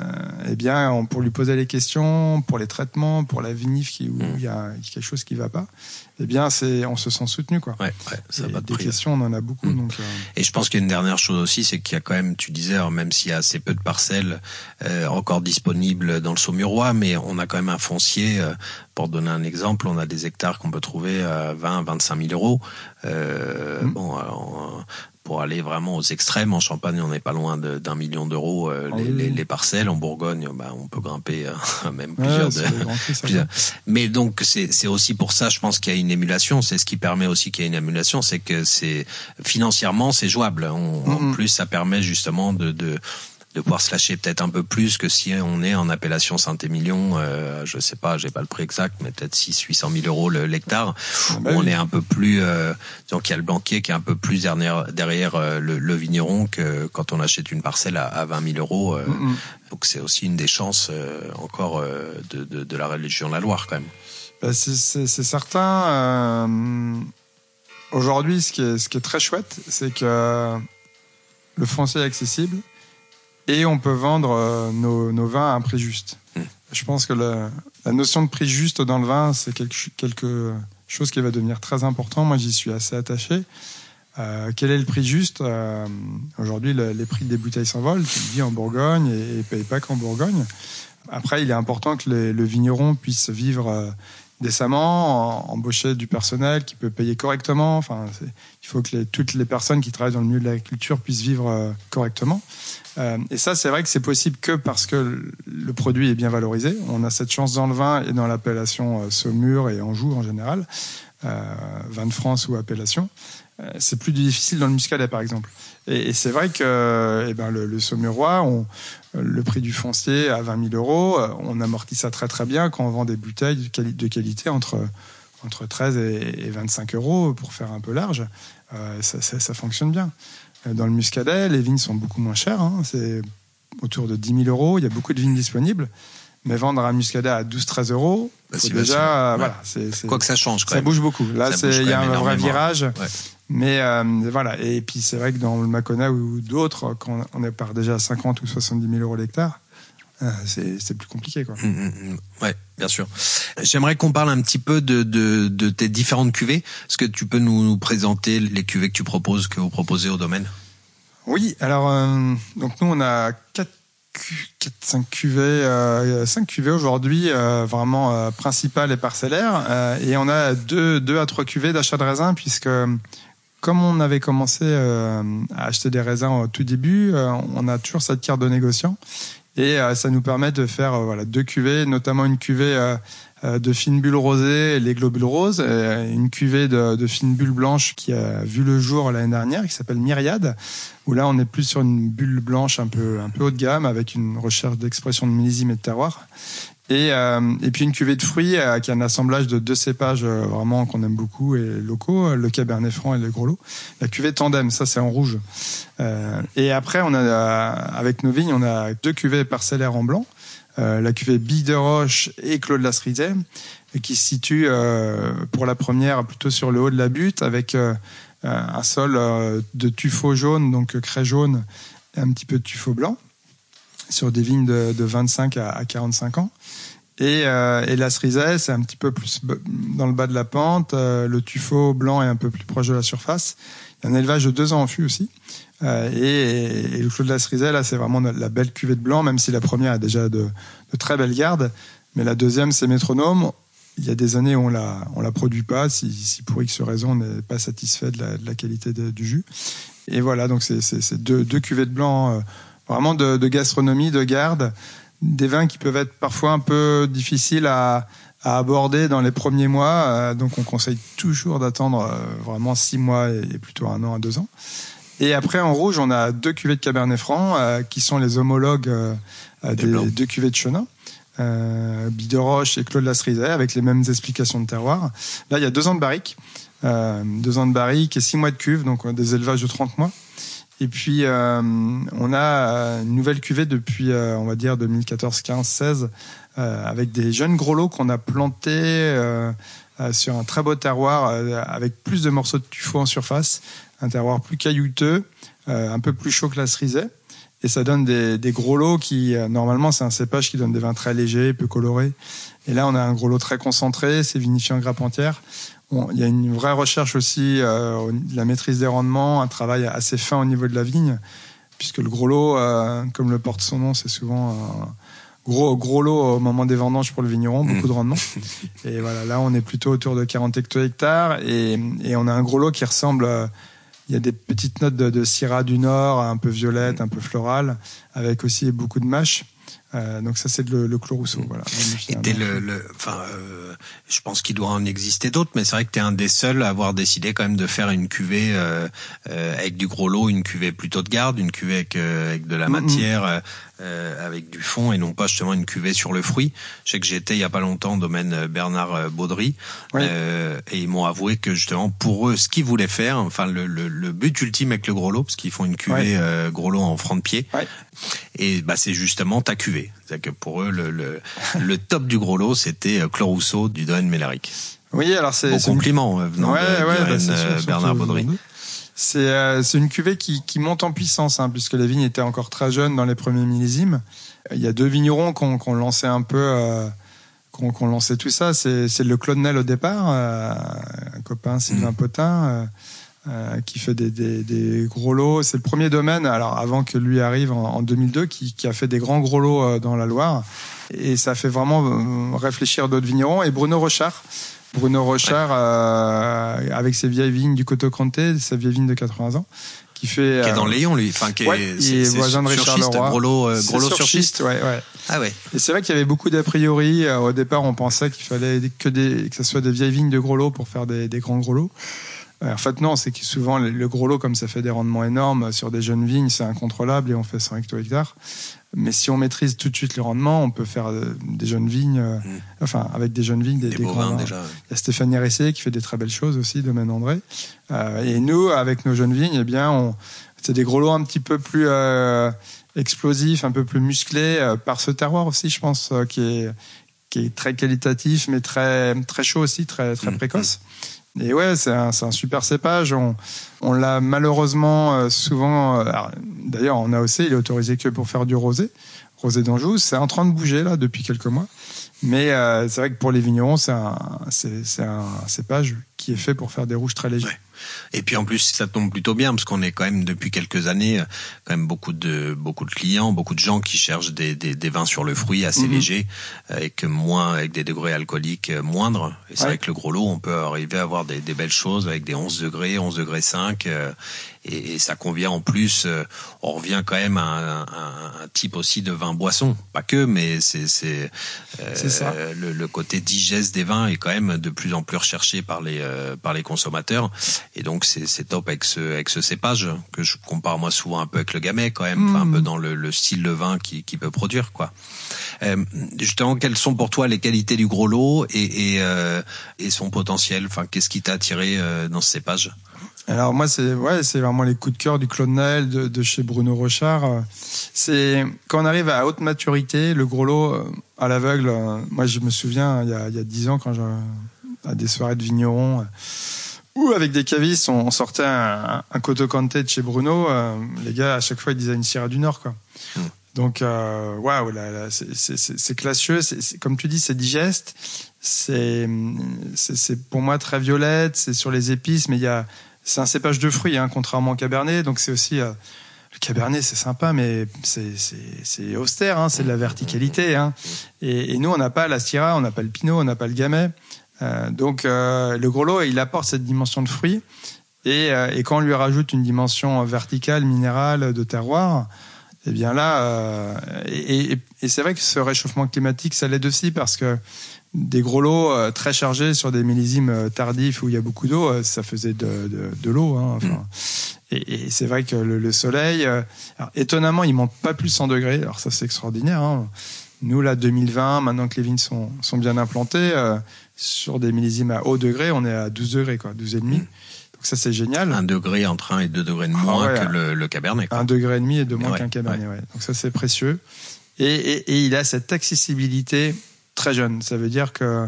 eh bien, on, pour lui poser les questions, pour les traitements, pour la vinif qui, où mmh. il y a quelque chose qui va pas, eh bien, c'est, on se sent soutenu, quoi. Ouais, ouais ça va des questions, on en a beaucoup. Mmh. Donc, euh... Et je pense qu'il y a une dernière chose aussi, c'est qu'il y a quand même, tu disais, alors même s'il y a assez peu de parcelles euh, encore disponibles dans le Saumurois, mais on a quand même un foncier. Euh, pour donner un exemple, on a des hectares qu'on peut trouver à 20, 25 000 euros. Mmh. Bon, alors, pour aller vraiment aux extrêmes. En Champagne, on n'est pas loin d'un million d'euros euh, Ah les, les, les, parcelles. En Bourgogne, bah, on peut grimper euh, (laughs) même plusieurs. Ouais, de, plusieurs. Mais donc c'est aussi pour ça, je pense qu'il y a une émulation. C'est ce qui permet aussi qu'il y ait une émulation, c'est que c'est financièrement c'est jouable. On, mm -hmm. En plus, ça permet justement de, de de pouvoir se lâcher peut-être un peu plus que si on est en appellation Saint-Émilion, euh, je sais pas, j'ai pas le prix exact, mais peut-être 6 800 000 euros l'hectare. Ah bah on oui. est un peu plus, euh, disons qu'il y a le banquier qui est un peu plus derrière, derrière euh, le, le vigneron que quand on achète une parcelle à, à 20 000 euros. euh, Mm. Donc c'est aussi une des chances euh, encore de, de, de la région de la Loire quand même. Bah, c'est- certain. euh, Aujourd'hui, ce, qui est- ce qui est très chouette, c'est que le foncier est accessible et on peut vendre euh, nos, nos vins à un prix juste. Mm. Je pense que la notion de prix juste dans le vin, c'est quelque, ch- quelque chose qui va devenir très important. Moi, j'y suis assez attaché. Euh, quel est le prix juste? Euh, Aujourd'hui, le- les prix des bouteilles s'envolent. Tu le dis en Bourgogne et, et paye pas qu'en Bourgogne. Après, il est important que les- le vigneron puisse vivre décemment, en- embaucher du personnel qui peut payer correctement. Enfin, il faut que toutes les personnes qui travaillent dans le milieu de l'agriculture puissent vivre euh, correctement. Euh, et ça, c'est vrai que c'est possible que parce que le- produit est bien valorisé. On a cette chance dans le vin et dans l'appellation euh, Saumur et Anjou en général, vin de France ou appellation. Euh, c'est plus difficile dans le muscadet, par exemple. Et, et c'est vrai que eh ben, le, le Saumurois, on, le prix du foncier à 20 000 euros, euh, on amortit ça très très bien quand on vend des bouteilles de, quali- de qualité entre, entre 13 et, et 25 euros pour faire un peu large. Euh, ça, ça- ça fonctionne bien. Euh, Dans le muscadet, les vignes sont beaucoup moins chères. hein. c'est autour de 10 000 euros. Il y a beaucoup de vignes disponibles. Mais vendre un muscadet à 12-13 euros, Bah, déjà, euh, Quoi que ça change quand ça même. bouge beaucoup. Là, il y a un vrai virage. Ouais. Mais euh, voilà. Et puis c'est vrai que dans le Macona ou d'autres, quand on est part déjà à 50 ou 70 000 euros l'hectare, euh, c'est plus compliqué. Quoi. Mm, mm, mm. Ouais, bien sûr. J'aimerais qu'on parle un petit peu de, de, de tes différentes cuvées. Est-ce que tu peux nous, nous présenter les cuvées que tu proposes, que vous proposez au domaine? Oui, alors euh, donc nous on a 4 4 5 cuvées euh, 5 cuvées aujourd'hui euh, vraiment principales et parcellaires et on a deux deux à trois cuvées d'achat de raisins puisque comme on avait commencé euh, à acheter des raisins au tout début, euh, on a toujours cette carte de négociant et euh, ça nous permet de faire voilà deux cuvées, notamment une cuvée de fines bulles rosées, les globules roses, et une cuvée de, de fines bulles blanches qui a vu le jour l'année dernière, qui s'appelle Myriade, où là on est plus sur une bulle blanche un peu un peu haut de gamme avec une recherche d'expression de millésime et de terroir. Et, euh, et puis une cuvée de fruits euh, qui est un assemblage de deux cépages euh, vraiment qu'on aime beaucoup et locaux, le Cabernet Franc et le Gros Lot. La cuvée Tandem, ça c'est en rouge. Et après, on a avec nos vignes, on a deux cuvées parcellaires en blanc. Euh, la cuvée Bille de Roche et Claude Lasrizet, et qui se situe euh, pour la première plutôt sur le haut de la butte avec euh, un sol de tuffeau jaune, donc craie jaune, et un petit peu de tuffeau blanc, sur des vignes de, de 25 à, à 45 ans. Et, euh, la cerisée, c'est un petit peu plus dans le bas de la pente. euh, le tuffeau blanc est un peu plus proche de la surface. Il y a un élevage de deux ans en fût aussi. Euh, et, le clos de la cerisée, là, c'est vraiment la belle cuvée de blanc, même si la première a déjà de, très belles gardes. Mais la deuxième, c'est métronome. Il y a des années où on la, la produit pas, si, si pour X raison on n'est pas satisfait de la, qualité du jus. Et voilà, donc c'est deux, deux cuvées de blanc, euh, vraiment de, de gastronomie, de garde, des vins qui peuvent être parfois un peu difficiles à, à aborder dans les premiers mois. euh, donc on conseille toujours d'attendre euh, vraiment six mois et, plutôt un an à deux ans. Et après en rouge, on a deux cuvées de Cabernet Franc euh, qui sont les homologues euh, euh, Des deux cuvées de Chenin. Euh, Bideroche et Claude Lasrizet avec les mêmes explications de terroir. Là, il y a deux ans de barrique, euh, deux ans de barrique et six mois de cuve, donc des élevages de 30 mois. Et puis, euh, on a euh, une nouvelle cuvée depuis, euh, on va dire, 2014, 15, 16, euh, avec des jeunes gros lots qu'on a plantés euh, euh, sur un très beau terroir, avec plus de morceaux de tuffeau en surface, un terroir plus caillouteux, un peu plus chaud que la cerisée. Et ça donne des, des gros lots qui, normalement, c'est un cépage qui donne des vins très légers, peu colorés. Et là, on a un gros lot très concentré, c'est vinifié en grappe entière. Bon, il y a une vraie recherche aussi euh, de la maîtrise des rendements, un travail assez fin au niveau de la vigne, puisque le gros lot, euh, comme le porte son nom, c'est souvent un gros gros lot au moment des vendanges pour le vigneron, beaucoup de rendement. (laughs) Et voilà, là, on est plutôt autour de 40 hecto-hectares et, et on a un gros lot qui ressemble. euh, il y a des petites notes de, de Syrah du Nord, un peu violette, un peu florale, avec aussi beaucoup de mâche. Euh, donc ça c'est le, le Clos Rousseau. Mmh. Voilà. Et le, le, enfin, euh, je pense qu'il doit en exister d'autres, mais c'est vrai que tu es un des seuls à avoir décidé quand même de faire une cuvée euh, euh, avec du gros lot, une cuvée plutôt de garde, une cuvée avec, euh, avec de la Mmh, matière, euh, avec du fond et non pas justement une cuvée sur le fruit. Je sais que j'étais il y a pas longtemps au domaine Bernard Baudry euh, et ils m'ont avoué que justement pour eux, ce qu'ils voulaient faire, enfin le, le, le but ultime avec le gros lot, parce qu'ils font une cuvée Ouais. euh, gros lot en franc de pied, Ouais. et bah c'est justement ta cuvée. C'est-à-dire que pour eux, le, le, (laughs) le top du gros lot, c'était euh, Claude Rousseau du domaine Mélaric. Oui, alors c'est Bon une compliment euh, venant Ouais, de, ouais, bah, sûr, euh, Bernard Baudry. C'est euh, c'est une cuvée qui, qui monte en puissance, hein, puisque les vignes étaient encore très jeunes dans les premiers millésimes. Il y a deux vignerons qui ont, qui ont lancé un peu, euh, qui ont lancé tout ça. C'est le Claude Nel au départ, euh, un copain Sylvain Mm. Potin, euh, qui fait des, des, des gros lots. C'est le premier domaine, alors avant que lui arrive en, en 2002, qui, qui a fait des grands gros lots euh, dans la Loire. Et ça fait vraiment euh, réfléchir d'autres vignerons. Et Bruno Rochard, Bruno Rochard, euh, avec ses vieilles vignes du Coteau Cranté, sa vieille vigne de 80 ans, qui fait. Qui est dans Léon, lui. Enfin, qui est, ouais, c'est- est voisin de Richard Leroy. Gros lot, euh, gros lot sur sur schiste. ouais, ouais. Ah ouais. Et c'est vrai qu'il y avait beaucoup d'a priori. Au départ, on pensait qu'il fallait que, des, que ce soit des vieilles vignes de gros lots pour faire des, des grands gros lots. Euh, En fait, non, c'est que souvent, le, gros lot, comme ça fait des rendements énormes sur des jeunes vignes, c'est incontrôlable et on fait 100 hecto-hectares. Mais si on maîtrise tout de suite le rendement, on peut faire euh, des jeunes vignes, euh, Mm. enfin, avec des jeunes vignes, des, Des des grands- déjà. il y a Stéphanie Ressé qui fait des très belles choses aussi, domaine André. Euh, et nous, avec nos jeunes vignes, eh bien, c'est des gros lots un petit peu plus euh, explosifs, un peu plus musclés euh, par ce terroir aussi, je pense, euh, qui est qui est très qualitatif, mais très très chaud aussi, très très Mhm. précoce. Et ouais, c'est un, un super cépage. On, on l'a malheureusement euh, souvent. euh, D'ailleurs, en AOC, il est autorisé que pour faire du rosé, rosé d'Anjou. C'est en train de bouger là depuis quelques mois. Mais euh, c'est vrai que pour les vignerons, c'est un, c'est, c'est un cépage qui est fait pour faire des rouges très légers. Ouais. Et puis en plus, ça tombe plutôt bien parce qu'on est quand même depuis quelques années euh, quand même beaucoup de beaucoup de clients, beaucoup de gens qui cherchent des, des, des vins sur le fruit assez Mhm. légers, avec moins avec des degrés alcooliques euh, moindres. Et c'est Ouais. vrai que le gros lot, on peut arriver à avoir des, des belles choses avec des 11 degrés, 11 degrés 5, euh, et, et ça convient en plus. euh, on revient quand même à un, un- un type aussi de vin boisson, pas que, mais c'est c'est euh, le, le côté digeste des vins est quand même de plus en plus recherché par les euh, par les consommateurs. Et donc c'est c'est top avec ce avec ce cépage que je compare moi souvent un peu avec le gamay quand même. Un Mm. peu dans le, le style de vin qui qui peut produire quoi. Euh, justement quelles sont pour toi les qualités du gros lot et et, euh, et son potentiel? Enfin qu'est-ce qui t'a attiré euh, dans ce cépage? Alors moi, c'est ouais, c'est vraiment les coups de cœur du Claude Naël de, de chez Bruno Rochard. C'est quand on arrive à haute maturité, le gros lot euh, à l'aveugle. euh, Moi, je me souviens il y a il y a dix ans quand je à des soirées de vignerons. euh, ou avec des cavistes, on sortait un, un Coteau Canté de chez Bruno. les gars, à chaque fois, ils disaient une Sierra du Nord, quoi. Mm. Donc, waouh, là, là, c'est- classieux. c'est- comme tu dis, c'est digeste. C'est pour moi très violette. C'est sur les épices, mais il y a c'est un cépage de fruits, hein, contrairement au Cabernet. Donc, c'est aussi euh, le Cabernet, c'est sympa, mais c'est austère. Hein, c'est de la verticalité. Hein. Et, nous, on n'a pas la Syrah, on n'a pas le Pinot, on n'a pas le Gamay. Euh, donc, euh, le gros lot, il apporte cette dimension de fruits. Et, euh, et quand on lui rajoute une dimension verticale, minérale, de terroir, eh bien là, euh, et- et c'est vrai que ce réchauffement climatique, ça l'aide aussi parce que des gros lots euh, très chargés sur des millésimes euh, tardifs où il y a beaucoup d'eau, euh, ça faisait de, de, de l'eau. Hein, enfin. Et, et c'est vrai que le, le soleil, euh, alors, étonnamment, il monte pas plus 100 degrés. Alors ça, c'est extraordinaire. Hein. Nous, là, 2020, maintenant que les vignes sont, sont bien implantées, euh, sur des millésimes à haut degré, on est à 12 degrés, quoi, 12 et demi. Donc ça, c'est génial. un degré entre 1 et 2 degrés de Ah moins ouais. que le, le cabernet quoi. Un degré et demi et de moins Ouais, qu'un cabernet. Ouais. Donc ça, c'est précieux. Et, et, et il a cette accessibilité très jeune. Ça veut dire que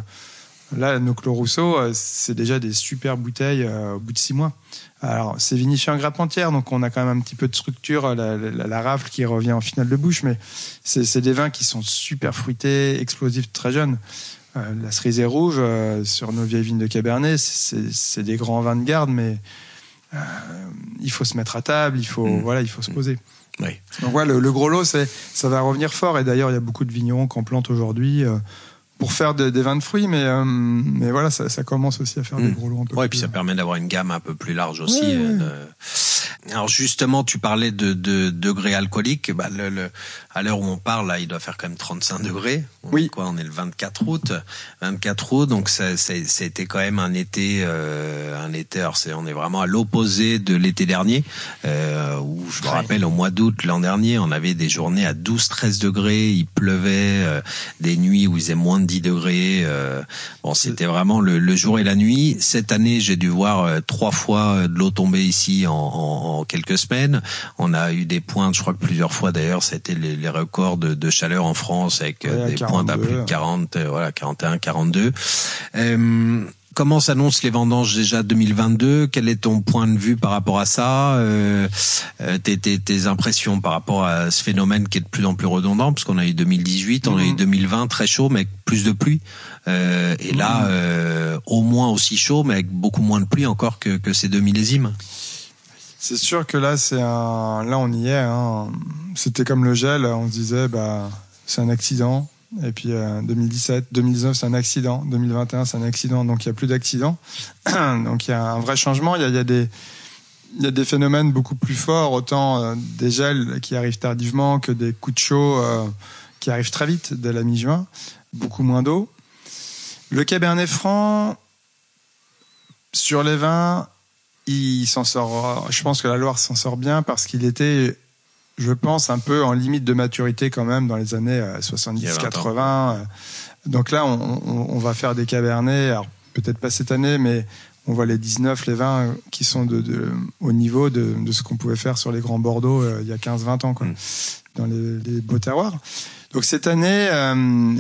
là, nos Clos Rousseau, euh, c'est déjà des super bouteilles euh, au bout de six mois. Alors, c'est vinifié en grappe entière, donc on a quand même un petit peu de structure, la, la- la rafle qui revient en finale de bouche, mais c'est des vins qui sont super fruités, explosifs, très jeunes. Euh, la cerisée rouge, euh, sur nos vieilles vignes de Cabernet, c'est des grands vins de garde, mais euh, il faut se mettre à table, il faut, Mm. voilà, il faut se poser. Oui. Donc voilà, le, le gros lot, c'est, ça va revenir fort. Et d'ailleurs, il y a beaucoup de vignerons qu'on plante aujourd'hui euh, pour faire de- des vins de fruits, mais, euh, mais voilà, ça, ça commence aussi à faire Mm. des gros lots un peu Ouais, et puis ça permet d'avoir une gamme un peu plus large aussi. Ouais, euh, ouais. Alors justement, tu parlais de, de degrés alcooliques. Bah, le, le, à l'heure où on parle, là, il doit faire quand même 35 degrés. On oui. Quoi, on est le 24 août. 24 août, donc ça, ça, été quand même un été, euh, un été. Alors c'est, on est vraiment à l'opposé de l'été dernier, euh, où je me rappelle au mois d'août l'an dernier, on avait des journées à 12-13 degrés, il pleuvait, euh, des nuits où il faisait moins de 10 degrés. Euh, bon, c'était vraiment le, le, jour et la nuit. Cette année, j'ai dû voir euh, trois fois de l'eau tomber ici en, en quelques semaines. On a eu des pointes, je crois que plusieurs fois d'ailleurs, été les, les records de, de, chaleur en France avec ouais, des 42, pointes à plus de 40, voilà, 41, 42. Euh, comment s'annoncent les vendanges déjà 2022 Quel est ton point de vue par rapport à ça? Euh, tes, tes, tes, impressions par rapport à ce phénomène qui est de plus en plus redondant? Parce qu'on a eu 2018, on a eu 2020 très chaud, mais avec plus de pluie. Euh, et là, euh, au moins aussi chaud, mais avec beaucoup moins de pluie encore que, que ces deux millésimes. C'est sûr que là, c'est un, là on y est. Hein. C'était comme le gel, on se disait, bah, c'est un accident. Et puis euh, 2017, 2019, c'est un accident. 2021, c'est un accident. Donc il n'y a plus d'accident. (clears throat) donc il y a un vrai changement. Il y a, y a des phénomènes beaucoup plus forts, autant euh, des gels qui arrivent tardivement que des coups de chaud euh, qui arrivent très vite dès la mi-juin. Beaucoup moins d'eau. Le Cabernet Franc, sur les vins, il s'en sort. Je pense que la Loire s'en sort bien parce qu'il était, je pense, un peu en limite de maturité quand même dans les années 70-80. Donc là, on, on, on, va faire des cabernets. Alors peut-être pas cette année, mais on voit les 19, les 20 qui sont de, de au niveau de, de ce qu'on pouvait faire sur les grands Bordeaux euh, il y a 15-20 ans, quoi, mmh. dans les, les, beaux terroirs. Donc cette année, euh,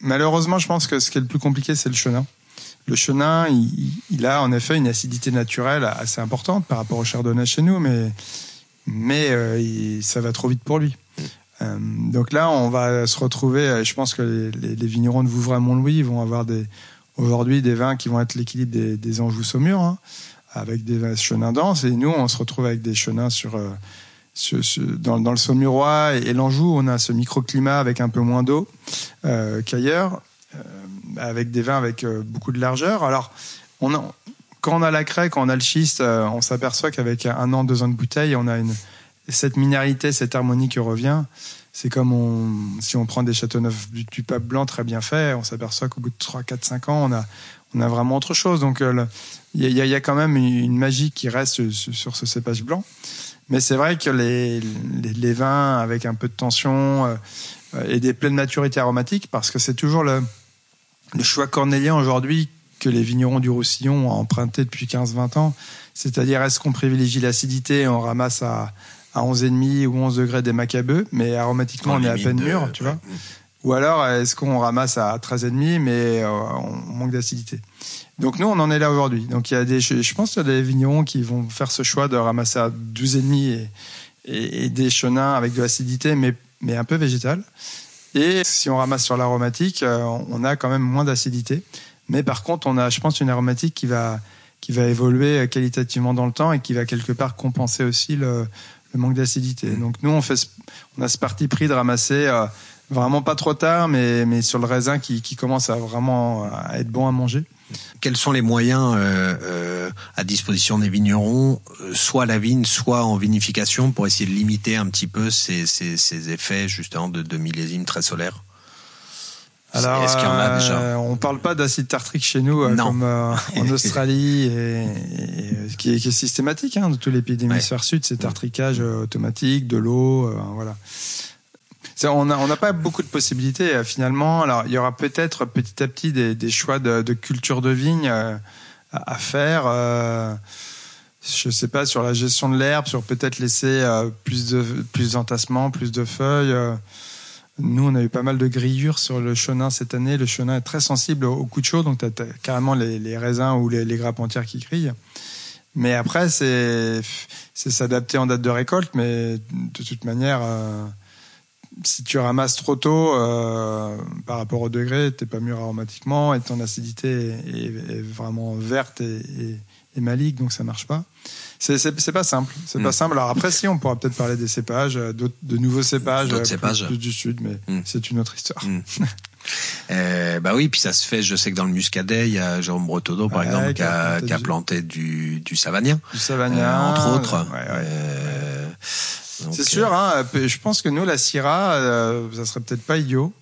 malheureusement, je pense que ce qui est le plus compliqué, c'est le chenin. Le chenin, il, il, a en effet une acidité naturelle assez importante par rapport au chardonnay chez nous, mais, mais euh, il, ça va trop vite pour lui. Euh, donc là, on va se retrouver. Je pense que les, les, les vignerons de Vouvray-Mont-Louis vont avoir des, aujourd'hui des vins qui vont être l'équilibre des, des Anjou Saumur, hein, avec des chenins denses. Et nous, on se retrouve avec des chenins sur, euh, sur, sur dans, dans, le Saumurois et, et l'Anjou. On a ce microclimat avec un peu moins d'eau qu'ailleurs avec des vins avec euh, beaucoup de largeur. Alors, quand on a la craie, quand on a le schiste, euh, on s'aperçoit qu'avec un an, deux ans de bouteille, on a cette minéralité, cette harmonie qui revient. C'est comme si on prend des Châteauneuf du, du pape blanc très bien fait, on s'aperçoit qu'au bout de 3, 4, 5 ans, on a, vraiment autre chose. Donc, il euh, y, y, a quand même une magie qui reste sur, ce cépage blanc. Mais c'est vrai que les, vins avec un peu de tension et des pleines maturité aromatique, parce que c'est toujours le, le choix cornélien aujourd'hui que les vignerons du Roussillon ont emprunté depuis 15-20 ans, c'est-à-dire est-ce qu'on privilégie l'acidité et on ramasse à, à 11,5 ou 11 degrés des macabeux, mais aromatiquement on est à peine mûr, tu vois Ou alors est-ce qu'on ramasse à 13,5 mais euh, on manque d'acidité Donc nous on en est là aujourd'hui. Donc il y a des, je pense qu'il y a des vignerons qui vont faire ce choix de ramasser à 12,5 et, et, et des chenins avec de l'acidité, mais, mais un peu végétal. Et si on ramasse sur l'aromatique, euh, on a quand même moins d'acidité. Mais par contre, on a, je pense, une aromatique qui va, qui va évoluer qualitativement dans le temps et qui va quelque part compenser aussi le, le manque d'acidité. Donc nous, on, fait, on a ce parti pris de ramasser euh, vraiment pas trop tard, mais, mais sur le raisin qui, qui commence à vraiment être bon à manger. Quels sont les moyens euh, euh, à disposition des vignerons, soit à la vigne, soit en vinification, pour essayer de limiter un petit peu ces, ces, ces effets justement de, de millésime très solaire alors, est-ce qu'il y en a déjà? euh, On parle pas d'acide tartrique chez nous, euh, comme euh, en (laughs) Australie, et, et, qui, est, qui, est, systématique hein, de tous les pays d'hémisphère ouais. sud, c'est tartricage automatique, de l'eau, voilà. On n'a pas beaucoup de possibilités finalement. Alors, il y aura peut-être petit à petit des, choix de, culture de vigne à, à faire. Euh, je sais pas sur la gestion de l'herbe, sur peut-être laisser euh, plus de plus d'entassement, plus de feuilles. Euh, nous, on a eu pas mal de grillures sur le chenin cette année. Le chenin est très sensible au coup de chaud, donc tu as, carrément les, raisins ou les, grappes entières qui grillent. Mais après, c'est s'adapter en date de récolte, mais de toute manière, euh, si tu ramasses trop tôt euh, par rapport au degré, t'es pas mûr aromatiquement et ton acidité est, est vraiment verte et, et, et, maligne, donc ça marche pas. C'est pas simple. C'est pas simple. Alors après, si on pourra peut-être parler des cépages, de nouveaux cépages, cépages. Plus, plus, du sud, mais mm. c'est une autre histoire. Mm. Euh, bah oui, puis ça se fait. Je sais que dans le Muscadet, il y a Jérôme Bretonneau, par Ouais, exemple, qui a planté a du- planté du, du savagnin, Du euh, Savagnin. entre autres. ouais, ouais. Euh, C'est sûr, hein, je pense que nous, la Syrah, euh, ça serait peut-être pas idiot.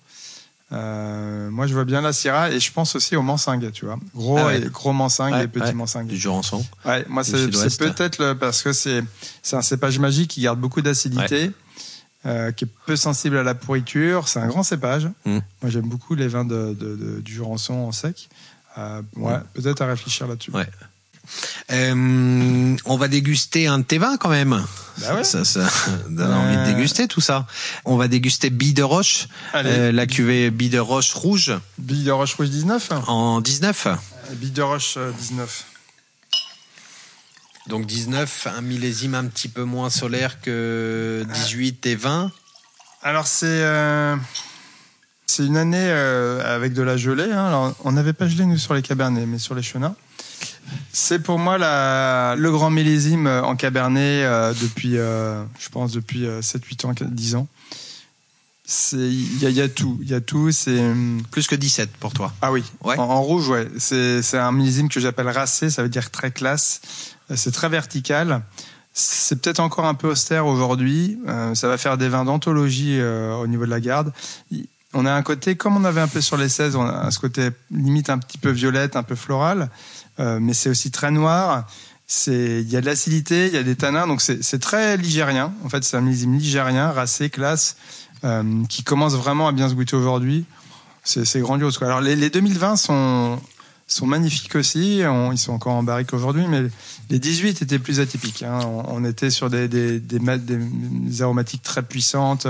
Euh, moi, je vois bien la Syrah et je pense aussi au Mansingue, tu vois. Gros, Ah ouais. et, gros Mansingue Ouais, et petit ouais. Mansingue. du Jurançon. Ouais, moi, c'est peut-être le, parce que c'est un cépage magique qui garde beaucoup d'acidité, euh, qui est peu sensible à la pourriture. C'est un grand cépage. Mm. Moi, j'aime beaucoup les vins de, de- de- du Jurançon en sec. Euh, ouais, peut-être à réfléchir là-dessus. Ouais. Euh, on va déguster un de tes vins quand même. Bah ouais. Ça, ça (laughs) donne envie de Euh. déguster tout ça. On va déguster Bille de Roche, euh, la cuvée Bille de Roche rouge Bille de Roche Rouge 19. en 19. Bille de Roche euh, 19. Donc 19, un millésime un petit peu moins solaire que 18 et 20. Alors c'est euh, c'est une année euh, avec de la gelée. hein. Alors, on n'avait pas gelé nous sur les cabernets, mais sur les chenins. C'est pour moi la, le grand millésime euh, en cabernet euh, depuis, euh, je pense depuis euh, 7-8 ans, 10 ans. Il y a, il y a tout, il y a tout. C'est hum, Plus que 17 pour toi. ah oui, Ouais. en, en rouge, ouais. C'est un millésime que j'appelle racé, ça veut dire très classe. C'est très vertical. C'est peut-être encore un peu austère aujourd'hui. Euh, ça va faire des vins d'anthologie au niveau de la garde. On a un côté, comme on avait un peu sur les 16, on a ce côté limite un petit peu violette, un peu floral, mais c'est aussi très noir. Il y a de l'acidité, il y a des tanins, donc c'est très ligérien. En fait, c'est un millésime ligérien, racé, classe, euh, qui commence vraiment à bien se goûter aujourd'hui. C'est grandiose. Quoi. Alors les, les 2020 sont sont magnifiques aussi. Ils sont encore en barrique aujourd'hui, mais les 18 étaient plus atypiques. hein. On, on était sur des des- des aromatiques très puissantes.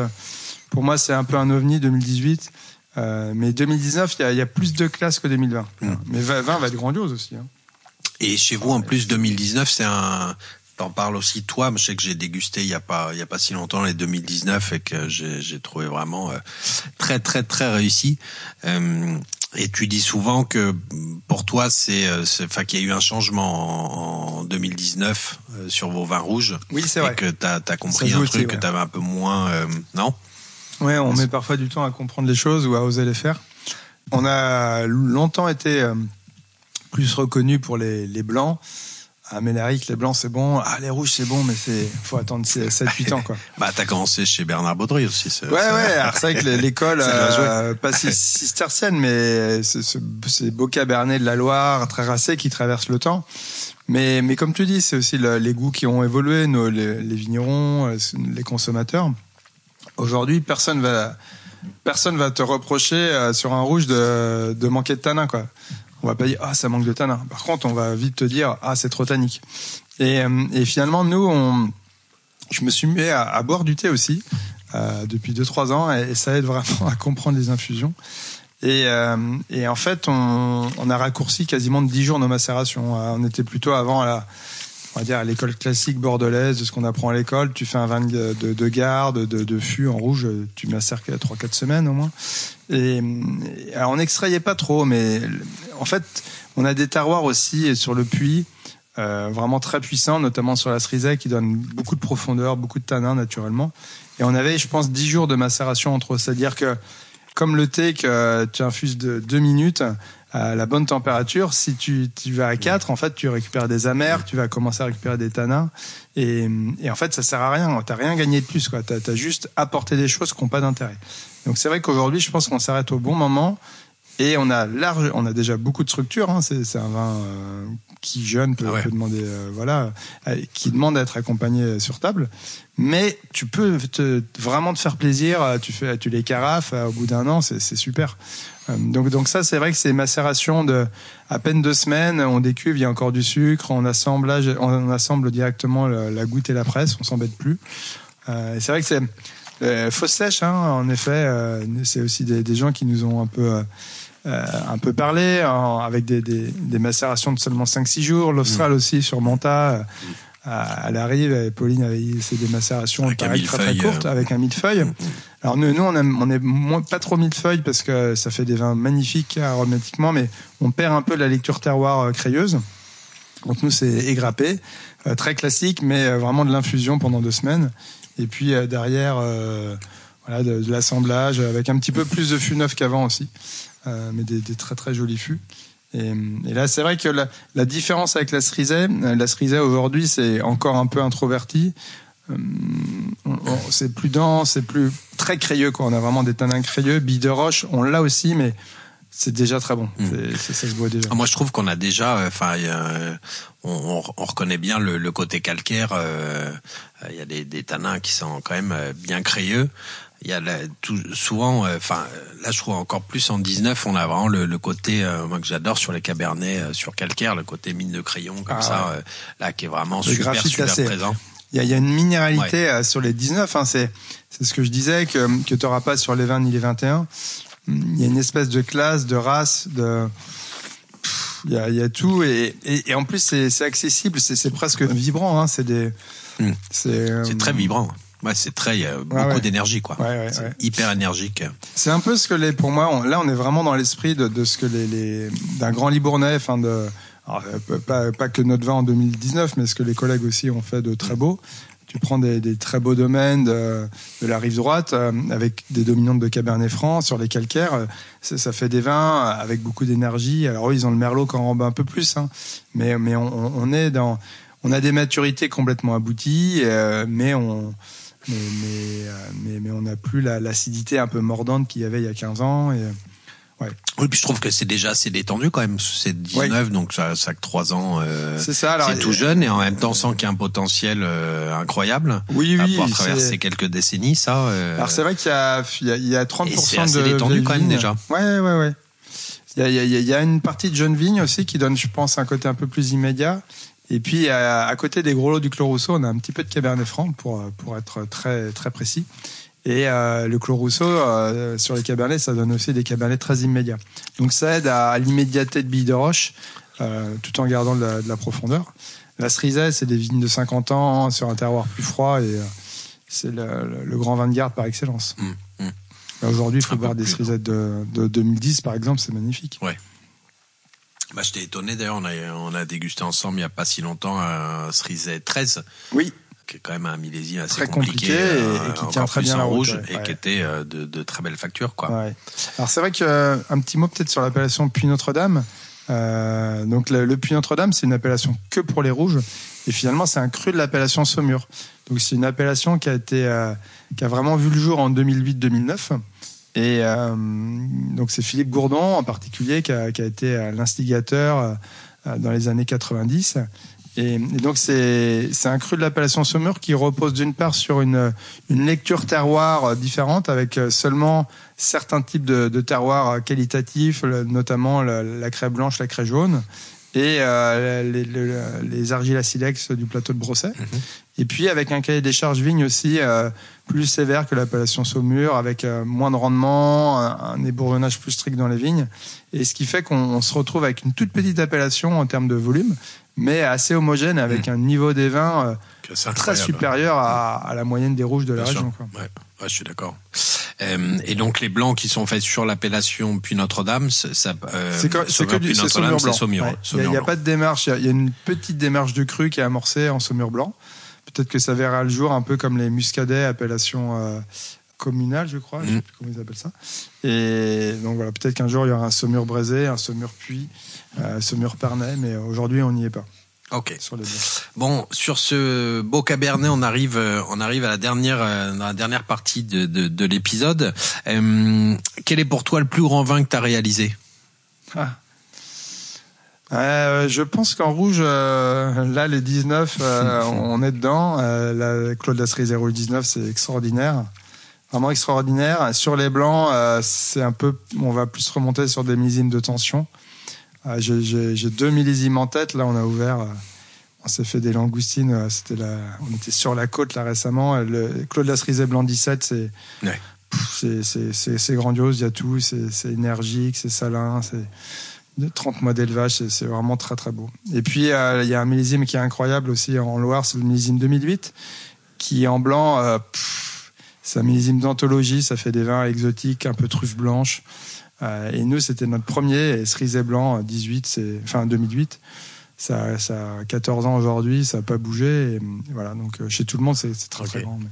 Pour moi, c'est un peu un ovni 2018. Euh, mais 2019, il y a, il y a plus de classe que 2020. Mm. Mais 20 20 va être grandiose aussi. hein. Et chez vous, en plus, 2019, c'est un. T'en parles aussi toi. mais Je sais que j'ai dégusté il y a pas il y a pas si longtemps les 2019 et que j'ai trouvé vraiment euh, très très très réussi. Euh, et tu dis souvent que pour toi, c'est, enfin, qu'il y a eu un changement en, en 2019 euh, sur vos vins rouges Oui, c'est et vrai. que t'as as compris un aussi, truc que ouais. t'avais un peu moins, non? Ouais, on met parfois du temps à comprendre les choses ou à oser les faire. On a longtemps été euh, plus reconnu pour les, les blancs. À Ménéric, les blancs c'est bon. Ah, les rouges c'est bon, mais c'est faut attendre 7-8 ans quoi. (laughs) Bah, t'as commencé chez Bernard Baudry aussi. c'est- Ouais, ouais. Alors c'est vrai que (laughs) l'école, euh, pas si- (laughs) cistercienne, mais c'est ce- ces beaux cabernets de la Loire, très racés, qui traversent le temps. Mais, mais comme tu dis, c'est aussi le- les goûts qui ont évolué, nos, les, les vignerons, euh, les consommateurs. Aujourd'hui, personne va, personne va te reprocher euh, sur un rouge de, de manquer de tanin, quoi. On va pas dire ah ça manque de tanin. Par contre, on va vite te dire ah c'est trop tannique. Et, euh, et finalement, nous, on, je me suis mis à, boire du thé aussi euh, depuis 2-3 ans et, et ça aide vraiment (laughs) à comprendre les infusions. Et, euh, et en fait, on, on a raccourci quasiment de 10 jours nos macérations. Euh, On était plutôt avant à la, on va dire à l'école classique bordelaise, de ce qu'on apprend à l'école. Tu fais un vin de, de, de garde, de, fût en rouge, tu macères qu'à 3-4 semaines au moins. Et, on n'extrayait pas trop, mais en fait, on a des terroirs aussi sur le puits. euh, vraiment très puissants, notamment sur la cerisée, qui donne beaucoup de profondeur, beaucoup de tanins naturellement. Et on avait, je pense, 10 jours de macération entre eux. C'est-à-dire que, comme le thé que tu infuses de 2 minutes à la bonne température, si tu, tu vas à 4, en fait, tu récupères des amers, tu vas commencer à récupérer des tanins. Et, et en fait, ça sert à rien. T'as rien gagné de plus, quoi. T'as as juste apporté des choses qui n'ont pas d'intérêt. Donc c'est vrai qu'aujourd'hui, je pense qu'on s'arrête au bon moment. Et on a large, on a déjà beaucoup de structures. Hein. C'est un vin euh, qui jeune peut, Ah ouais. peut demander, euh, voilà, euh, qui demande à être accompagné sur table. Mais tu peux te, vraiment te faire plaisir. euh, Tu fais, tu les carafes euh, au bout d'un an, c'est super. Donc, donc ça, c'est vrai que c'est macération de à peine deux semaines. On décuve, il y a encore du sucre. On assemblage, on assemble directement la, la goutte et la presse. On s'embête plus. C'est vrai que c'est euh, fausse sèche, hein, en effet. euh, c'est aussi des, des gens qui nous ont un peu un peu parlé en- avec des, des, des macérations de seulement 5-6 jours. L'Austral aussi sur Manta. euh, à- elle arrive, et Pauline avait c'est des macérations Avec pareil, très, très courtes euh. avec un millefeuille. Alors nous, nous on, aime, on est moins, pas trop millefeuille parce que ça fait des vins magnifiques aromatiquement, mais on perd un peu la lecture terroir euh, crayeuse. Donc nous c'est égrappé, euh, très classique, mais euh, vraiment de l'infusion pendant deux semaines. Et puis euh, derrière, euh, voilà, de, l'assemblage, avec un petit peu plus de fûts neufs qu'avant aussi, euh, mais des, très très jolis fûts. Et, là, c'est vrai que la, différence avec la cerisée, la cerisée aujourd'hui, c'est encore un peu introverti. c'est plus dense, c'est plus très crayeux. Quoi. On a vraiment des tanins crayeux. Bille de roche, on l'a aussi, mais c'est déjà très bon. Hmm. ça se voit déjà. Moi, je trouve qu'on a déjà, euh, on, on, reconnaît bien le, le côté calcaire. Euh, il y a des, des, tanins qui sont quand même euh, bien crayeux. Il y a tout, souvent, enfin, là, je trouve encore plus en 19, on a vraiment le, le côté, moi que j'adore sur les cabernets, sur calcaire, le côté mine de crayon comme ah ça, là, qui est vraiment super, super présent. Il y, a, il y a une minéralité sur les 19. Hein, c'est ce que je disais que que t'auras pas sur les 20 ni les 21 il y a une espèce de classe, de race, de il y a, y a, tout et, et, et en plus c'est accessible, c'est presque vibrant. Hein, c'est des hmm. c'est très vibrant. Ouais, c'est très, il y a beaucoup d'énergie, quoi. Ouais, ouais, hyper énergique. C'est un peu ce que les, pour moi, là, on est vraiment dans l'esprit de, de, ce que les, les d'un grand Libournais, enfin de, alors, pas, pas que notre vin en 2019, mais ce que les collègues aussi ont fait de très beau tu prends des, des, très beaux domaines de, de la rive droite euh, avec des dominantes de Cabernet Franc sur les calcaires. Euh, ça, ça fait des vins avec beaucoup d'énergie. Alors eux, ils ont le merlot qui en un peu plus, hein. mais mais on, on, est dans, on a des maturités complètement abouties, euh, mais on mais mais, mais, mais on n'a plus l'acidité un peu mordante qu'il y avait il y a 15 ans. Et, oui, puis je trouve que c'est déjà assez détendu quand même. C'est 19, donc ça, ça que 3 ans. Euh, c'est ça. C'est tout jeune et en même temps sans qu'il y ait un potentiel euh, incroyable. Oui, oui. À traverser quelques décennies, ça. Euh... Alors c'est vrai qu'il y a, il y a, il y a 30% et c'est détendu quand même déjà. Ouais, ouais, ouais. Il y, a, il, y a, il y a une partie de jeune vigne aussi qui donne, je pense, un côté un peu plus immédiat. Et puis à, à côté des gros lots du Clos Rousseau, on a un petit peu de Cabernet Franc pour pour être très très précis. Et euh, le Clos Rousseau, euh, sur les cabernets, ça donne aussi des cabernets très immédiats. Donc ça aide à, l'immédiateté de billes de roche, euh, tout en gardant de la, de la profondeur. La cerisée, c'est des vignes de 50 ans sur un terroir plus froid et c'est le, le, grand vin de garde par excellence. Mmh, mmh. Aujourd'hui, il faut boire des cerisettes de, de, 2010, par exemple, c'est magnifique. Ouais. Bah, j'étais étonné d'ailleurs, on a, on a dégusté ensemble il n'y a pas si longtemps un cerisette 13. Oui qui est quand même un millésime assez très compliqué, et, euh, qui tient très bien en rouge et qui était euh, de, de, très belle facture quoi. Ouais. Alors c'est vrai que euh, un petit mot peut-être sur l'appellation Puy Notre-Dame. Euh, donc le, le Puy Notre-Dame, c'est une appellation que pour les rouges et finalement c'est un cru de l'appellation Saumur. Donc c'est une appellation qui a été qui a vraiment vu le jour en 2008-2009. Et donc c'est Philippe Gourdon en particulier qui a, qui a été l'instigateur dans les années 90 et, donc c'est un cru de l'appellation Saumur qui repose d'une part sur une, une lecture terroir différente avec seulement certains types de, de terroirs qualitatifs, notamment la, la, craie blanche, la craie jaune et euh, les, les, les, argiles silex du plateau de Brosset. Mhm. Et puis avec un cahier des charges vigne aussi euh, plus sévère que l'appellation Saumur, avec euh, moins de rendement, un, un, ébourionnage plus strict dans les vignes. Et ce qui fait qu'on se retrouve avec une toute petite appellation en termes de volume, mais assez homogène avec mmh. un niveau des vins euh, très supérieur à, à, la moyenne des rouges de la région. Quoi. Ouais. ouais, je suis d'accord. Euh, et donc les blancs qui sont faits sur l'appellation puis Notre-Dame, ça, euh, c'est que du Saumur blanc. Il n'y a, pas de démarche. Il y, a une petite démarche de cru qui est amorcée en Saumur blanc. Peut-être que ça verra le jour un peu comme les muscadets, appellation euh, communale, je crois. Je sais mmh. plus comment ils appellent ça. Et donc voilà, peut-être qu'un jour il y aura un Saumur braisé, un Saumur puits euh, ce mur Pernay, mais aujourd'hui on n'y est pas. Ok. Sur bon, sur ce beau cabernet, on arrive, euh, on arrive à la dernière, euh, dans la dernière partie de, de, de l'épisode. Euh, quel est pour toi le plus grand vin que tu as réalisé? Ah. Euh, Je pense qu'en rouge, là les 19, (laughs) on est dedans. la Claude Lasserie 019, c'est extraordinaire vraiment extraordinaire. Sur les blancs, c'est un peu, on va plus remonter sur des millésimes de tension. J'ai deux millésimes en tête. Là, on a ouvert. Euh, on s'est fait des langoustines. Euh, c'était la, on était sur la côte là récemment. Le Claude Lasrizet Blanc 17, c'est c'est grandiose. Il y a tout. C'est énergique, c'est salin, c'est 30 mois d'élevage. C'est vraiment très très beau. Et puis euh, il y a un millésime qui est incroyable aussi en Loire. C'est le millésime 2008 qui en blanc. c'est un millésime d'anthologie. Ça fait des vins exotiques, un peu truffes blanches. Euh, et nous, c'était notre premier, et blanc 18, c'est, enfin 2008. Ça, ça a 14 ans aujourd'hui, ça n'a pas bougé. Et, voilà, donc euh, chez tout le monde, c'est très très grand. mais-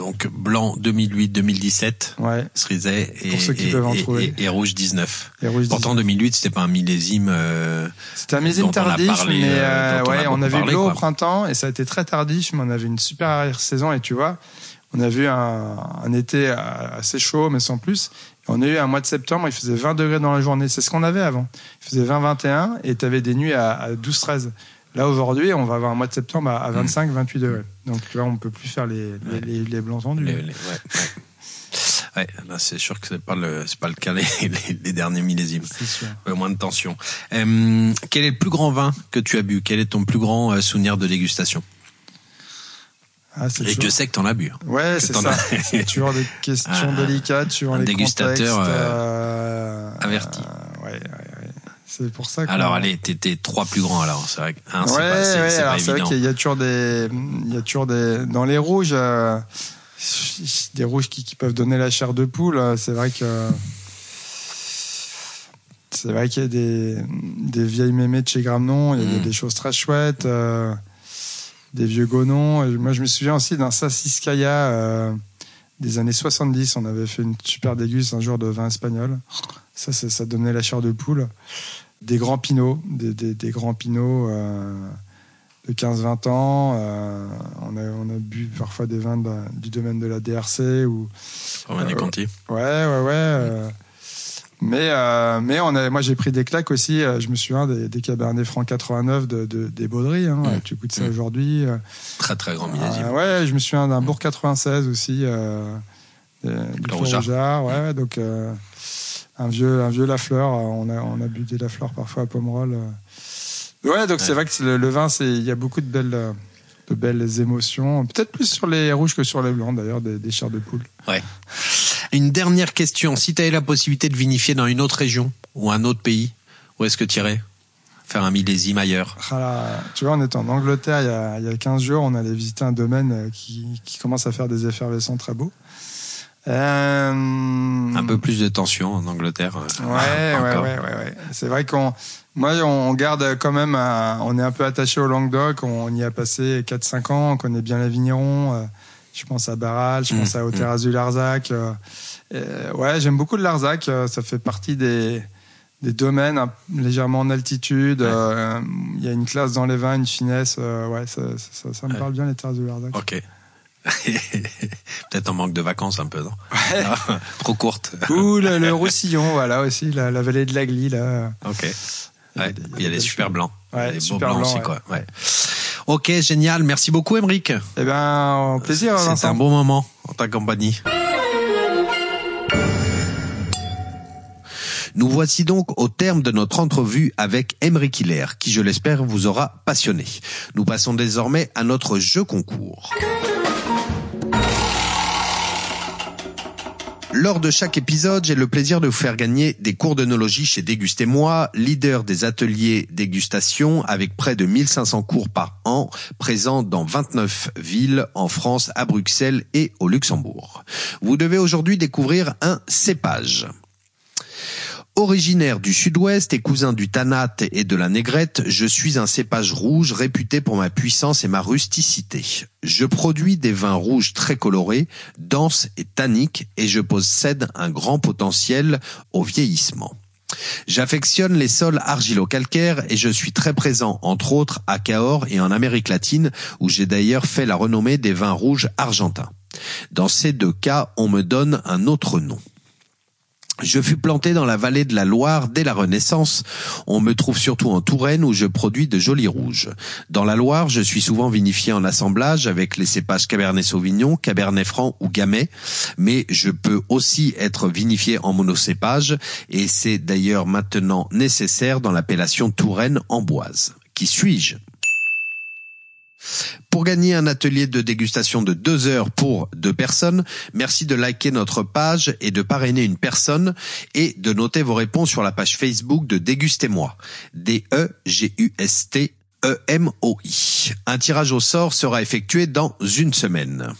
Donc blanc 2008-2017, Ouais, et, Pour ceux qui et- peuvent en et- trouver. et- et rouge 19. et rouge Pourtant 2008 c'était pas un millésime. euh, C'était un millésime tardif, parlé, mais euh, euh, on on, avait eu l'eau au printemps et ça a été très tardif, mais on avait une super arrière saison et tu vois, on a vu un, un été assez chaud, mais sans plus. On a eu un mois de septembre, il faisait 20 degrés dans la journée. C'est ce qu'on avait avant. Il faisait 20-21 et tu avais des nuits à, à 12-13. Là aujourd'hui, on va avoir un mois de septembre à, à 25-28 degrés. Donc là, on peut plus faire les, les, les, les blancs tendus. les- les- ouais, ouais. Ouais, là, c'est sûr que c'est pas le c'est pas le cas les, derniers millésimes. C'est sûr. Ouais, moins de tension. Euh, quel est le plus grand vin que tu as bu? Quel est ton plus grand euh, souvenir de dégustation? Ah, Et Dieu sait que t'en as bu. Ouais, c'est ça. as- (laughs) C'est toujours des questions Un- délicates sur un les dégustateur, contextes. euh, euh, averti. euh, ouais, ouais, ouais. C'est pour ça que. Alors allez, t'es trois plus grands alors. C'est vrai. que un, Ouais, c'est vrai qu'il y a toujours des, il y a toujours des, dans les rouges, euh, des rouges qui, qui peuvent donner la chair de poule. C'est vrai que, c'est vrai qu'il y a des, des vieilles mémés de chez Gramnon. Il y a Mm. des choses très chouettes. Des vieux gonons. Et moi, je me souviens aussi d'un Sassiskaya euh, des années 70. On avait fait une super déguste un jour de vin espagnol. Ça, ça, ça donnait la chair de poule. Des grands pinots, des, des, des grands pinots euh, de 15-20 ans. Euh, on, a, on a bu parfois des vins de- du domaine de la DRC. Ou... Romain des Conti. Ouais, ouais, ouais. Euh, mais euh, mais on a, moi, j'ai pris des claques aussi. euh, je me souviens des, des Cabernet Franc 89 de, de, des Baudry. Hein, Mm. Tu goûtes ça Mm. aujourd'hui. euh, Très très grand millésime. ah, ouais, je me souviens d'un Bourg 96 aussi. Euh, euh, du ouais, ouais, donc euh, un vieux, un vieux Lafleur. euh, On a, on a bu des Lafleur parfois à Pomerol. euh. Ouais, donc c'est Ouais. vrai que le, le vin, il y a beaucoup de belles, euh, de belles émotions. Peut-être plus sur les rouges que sur les blancs d'ailleurs, des, des chairs de poule. (laughs) Une dernière question. Si tu avais la possibilité de vinifier dans une autre région ou un autre pays, où est-ce que tu irais Faire un millésime ailleurs? Ah tu vois, on était en Angleterre il y, a, il y a 15 jours, on allait visiter un domaine euh, qui, qui commence à faire des effervescents très beaux. Euh, Un peu plus de tension en Angleterre. euh, Ouais, ouais, ouais, ouais, ouais. C'est vrai qu'on, moi, on garde quand même, un- on est un peu attaché au Languedoc. On y a passé 4-5 ans. On connaît bien l'Avignon. euh, Je pense à Barral, je Mm, pense à aux terrasses du Larzac. euh, ouais, j'aime beaucoup le Larzac. euh, Ça fait partie des, des domaines un- légèrement en altitude. Ouais. euh, Il y a une classe dans les vins, une finesse. euh, ouais, ça, ça, ça me Ouais. parle bien les terrasses du Larzac. Ok. (laughs) Peut-être en manque de vacances un peu, non (laughs) Trop courte. Ou le, le (laughs) Roussillon, voilà aussi, la, la vallée de la Glie, là. Ok. Ouais, des- il y a des super blancs. Ouais, des super blancs blancs, aussi, ouais. quoi. Ouais. Ok, génial. Merci beaucoup, Émeric. Eh ben, plaisir, C'était un bon moment en ta compagnie. Nous voici donc au terme de notre entrevue avec Émeric Hiller, qui je l'espère vous aura passionné. Nous passons désormais à notre jeu concours. Lors de chaque épisode, j'ai le plaisir de vous faire gagner des cours d'œnologie chez Dégustez-moi, leader des ateliers dégustation avec près de 1500 cours par an, présents dans 29 villes en France, à Bruxelles et au Luxembourg. Vous devez aujourd'hui découvrir un cépage. Originaire du sud-ouest et cousin du tanat et de la négrette, je suis un cépage rouge réputé pour ma puissance et ma rusticité. Je produis des vins rouges très colorés, denses et tanniques et je possède un grand potentiel au vieillissement. J'affectionne les sols argilo-calcaires et je suis très présent entre autres à Cahors et en Amérique latine où j'ai d'ailleurs fait la renommée des vins rouges argentins. Dans ces deux cas, on me donne un autre nom. Je fus planté dans la vallée de la Loire dès la Renaissance. On me trouve surtout en Touraine où je produis de jolis rouges. Dans la Loire, je suis souvent vinifié en assemblage avec les cépages Cabernet Sauvignon, Cabernet Franc ou Gamay, mais je peux aussi être vinifié en monocépage et c'est d'ailleurs maintenant nécessaire dans l'appellation Touraine amboise. Qui suis-je? Pour gagner un atelier de dégustation de deux heures pour deux personnes, merci de liker notre page et de parrainer une personne et de noter vos réponses sur la page Facebook de Dégustez-moi. D-E-G-U-S-T-E-M-O-I. Un tirage au sort sera effectué dans une semaine.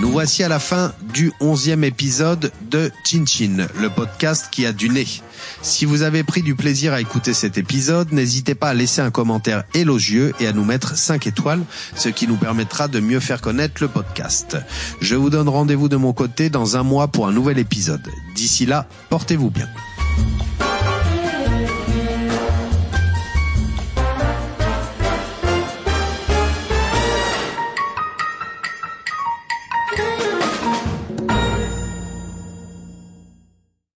Nous voici à la fin du onzième épisode de Chin Chin, le podcast qui a du nez. Si vous avez pris du plaisir à écouter cet épisode, n'hésitez pas à laisser un commentaire élogieux et à nous mettre 5 étoiles, ce qui nous permettra de mieux faire connaître le podcast. Je vous donne rendez-vous de mon côté dans un mois pour un nouvel épisode. D'ici là, portez-vous bien.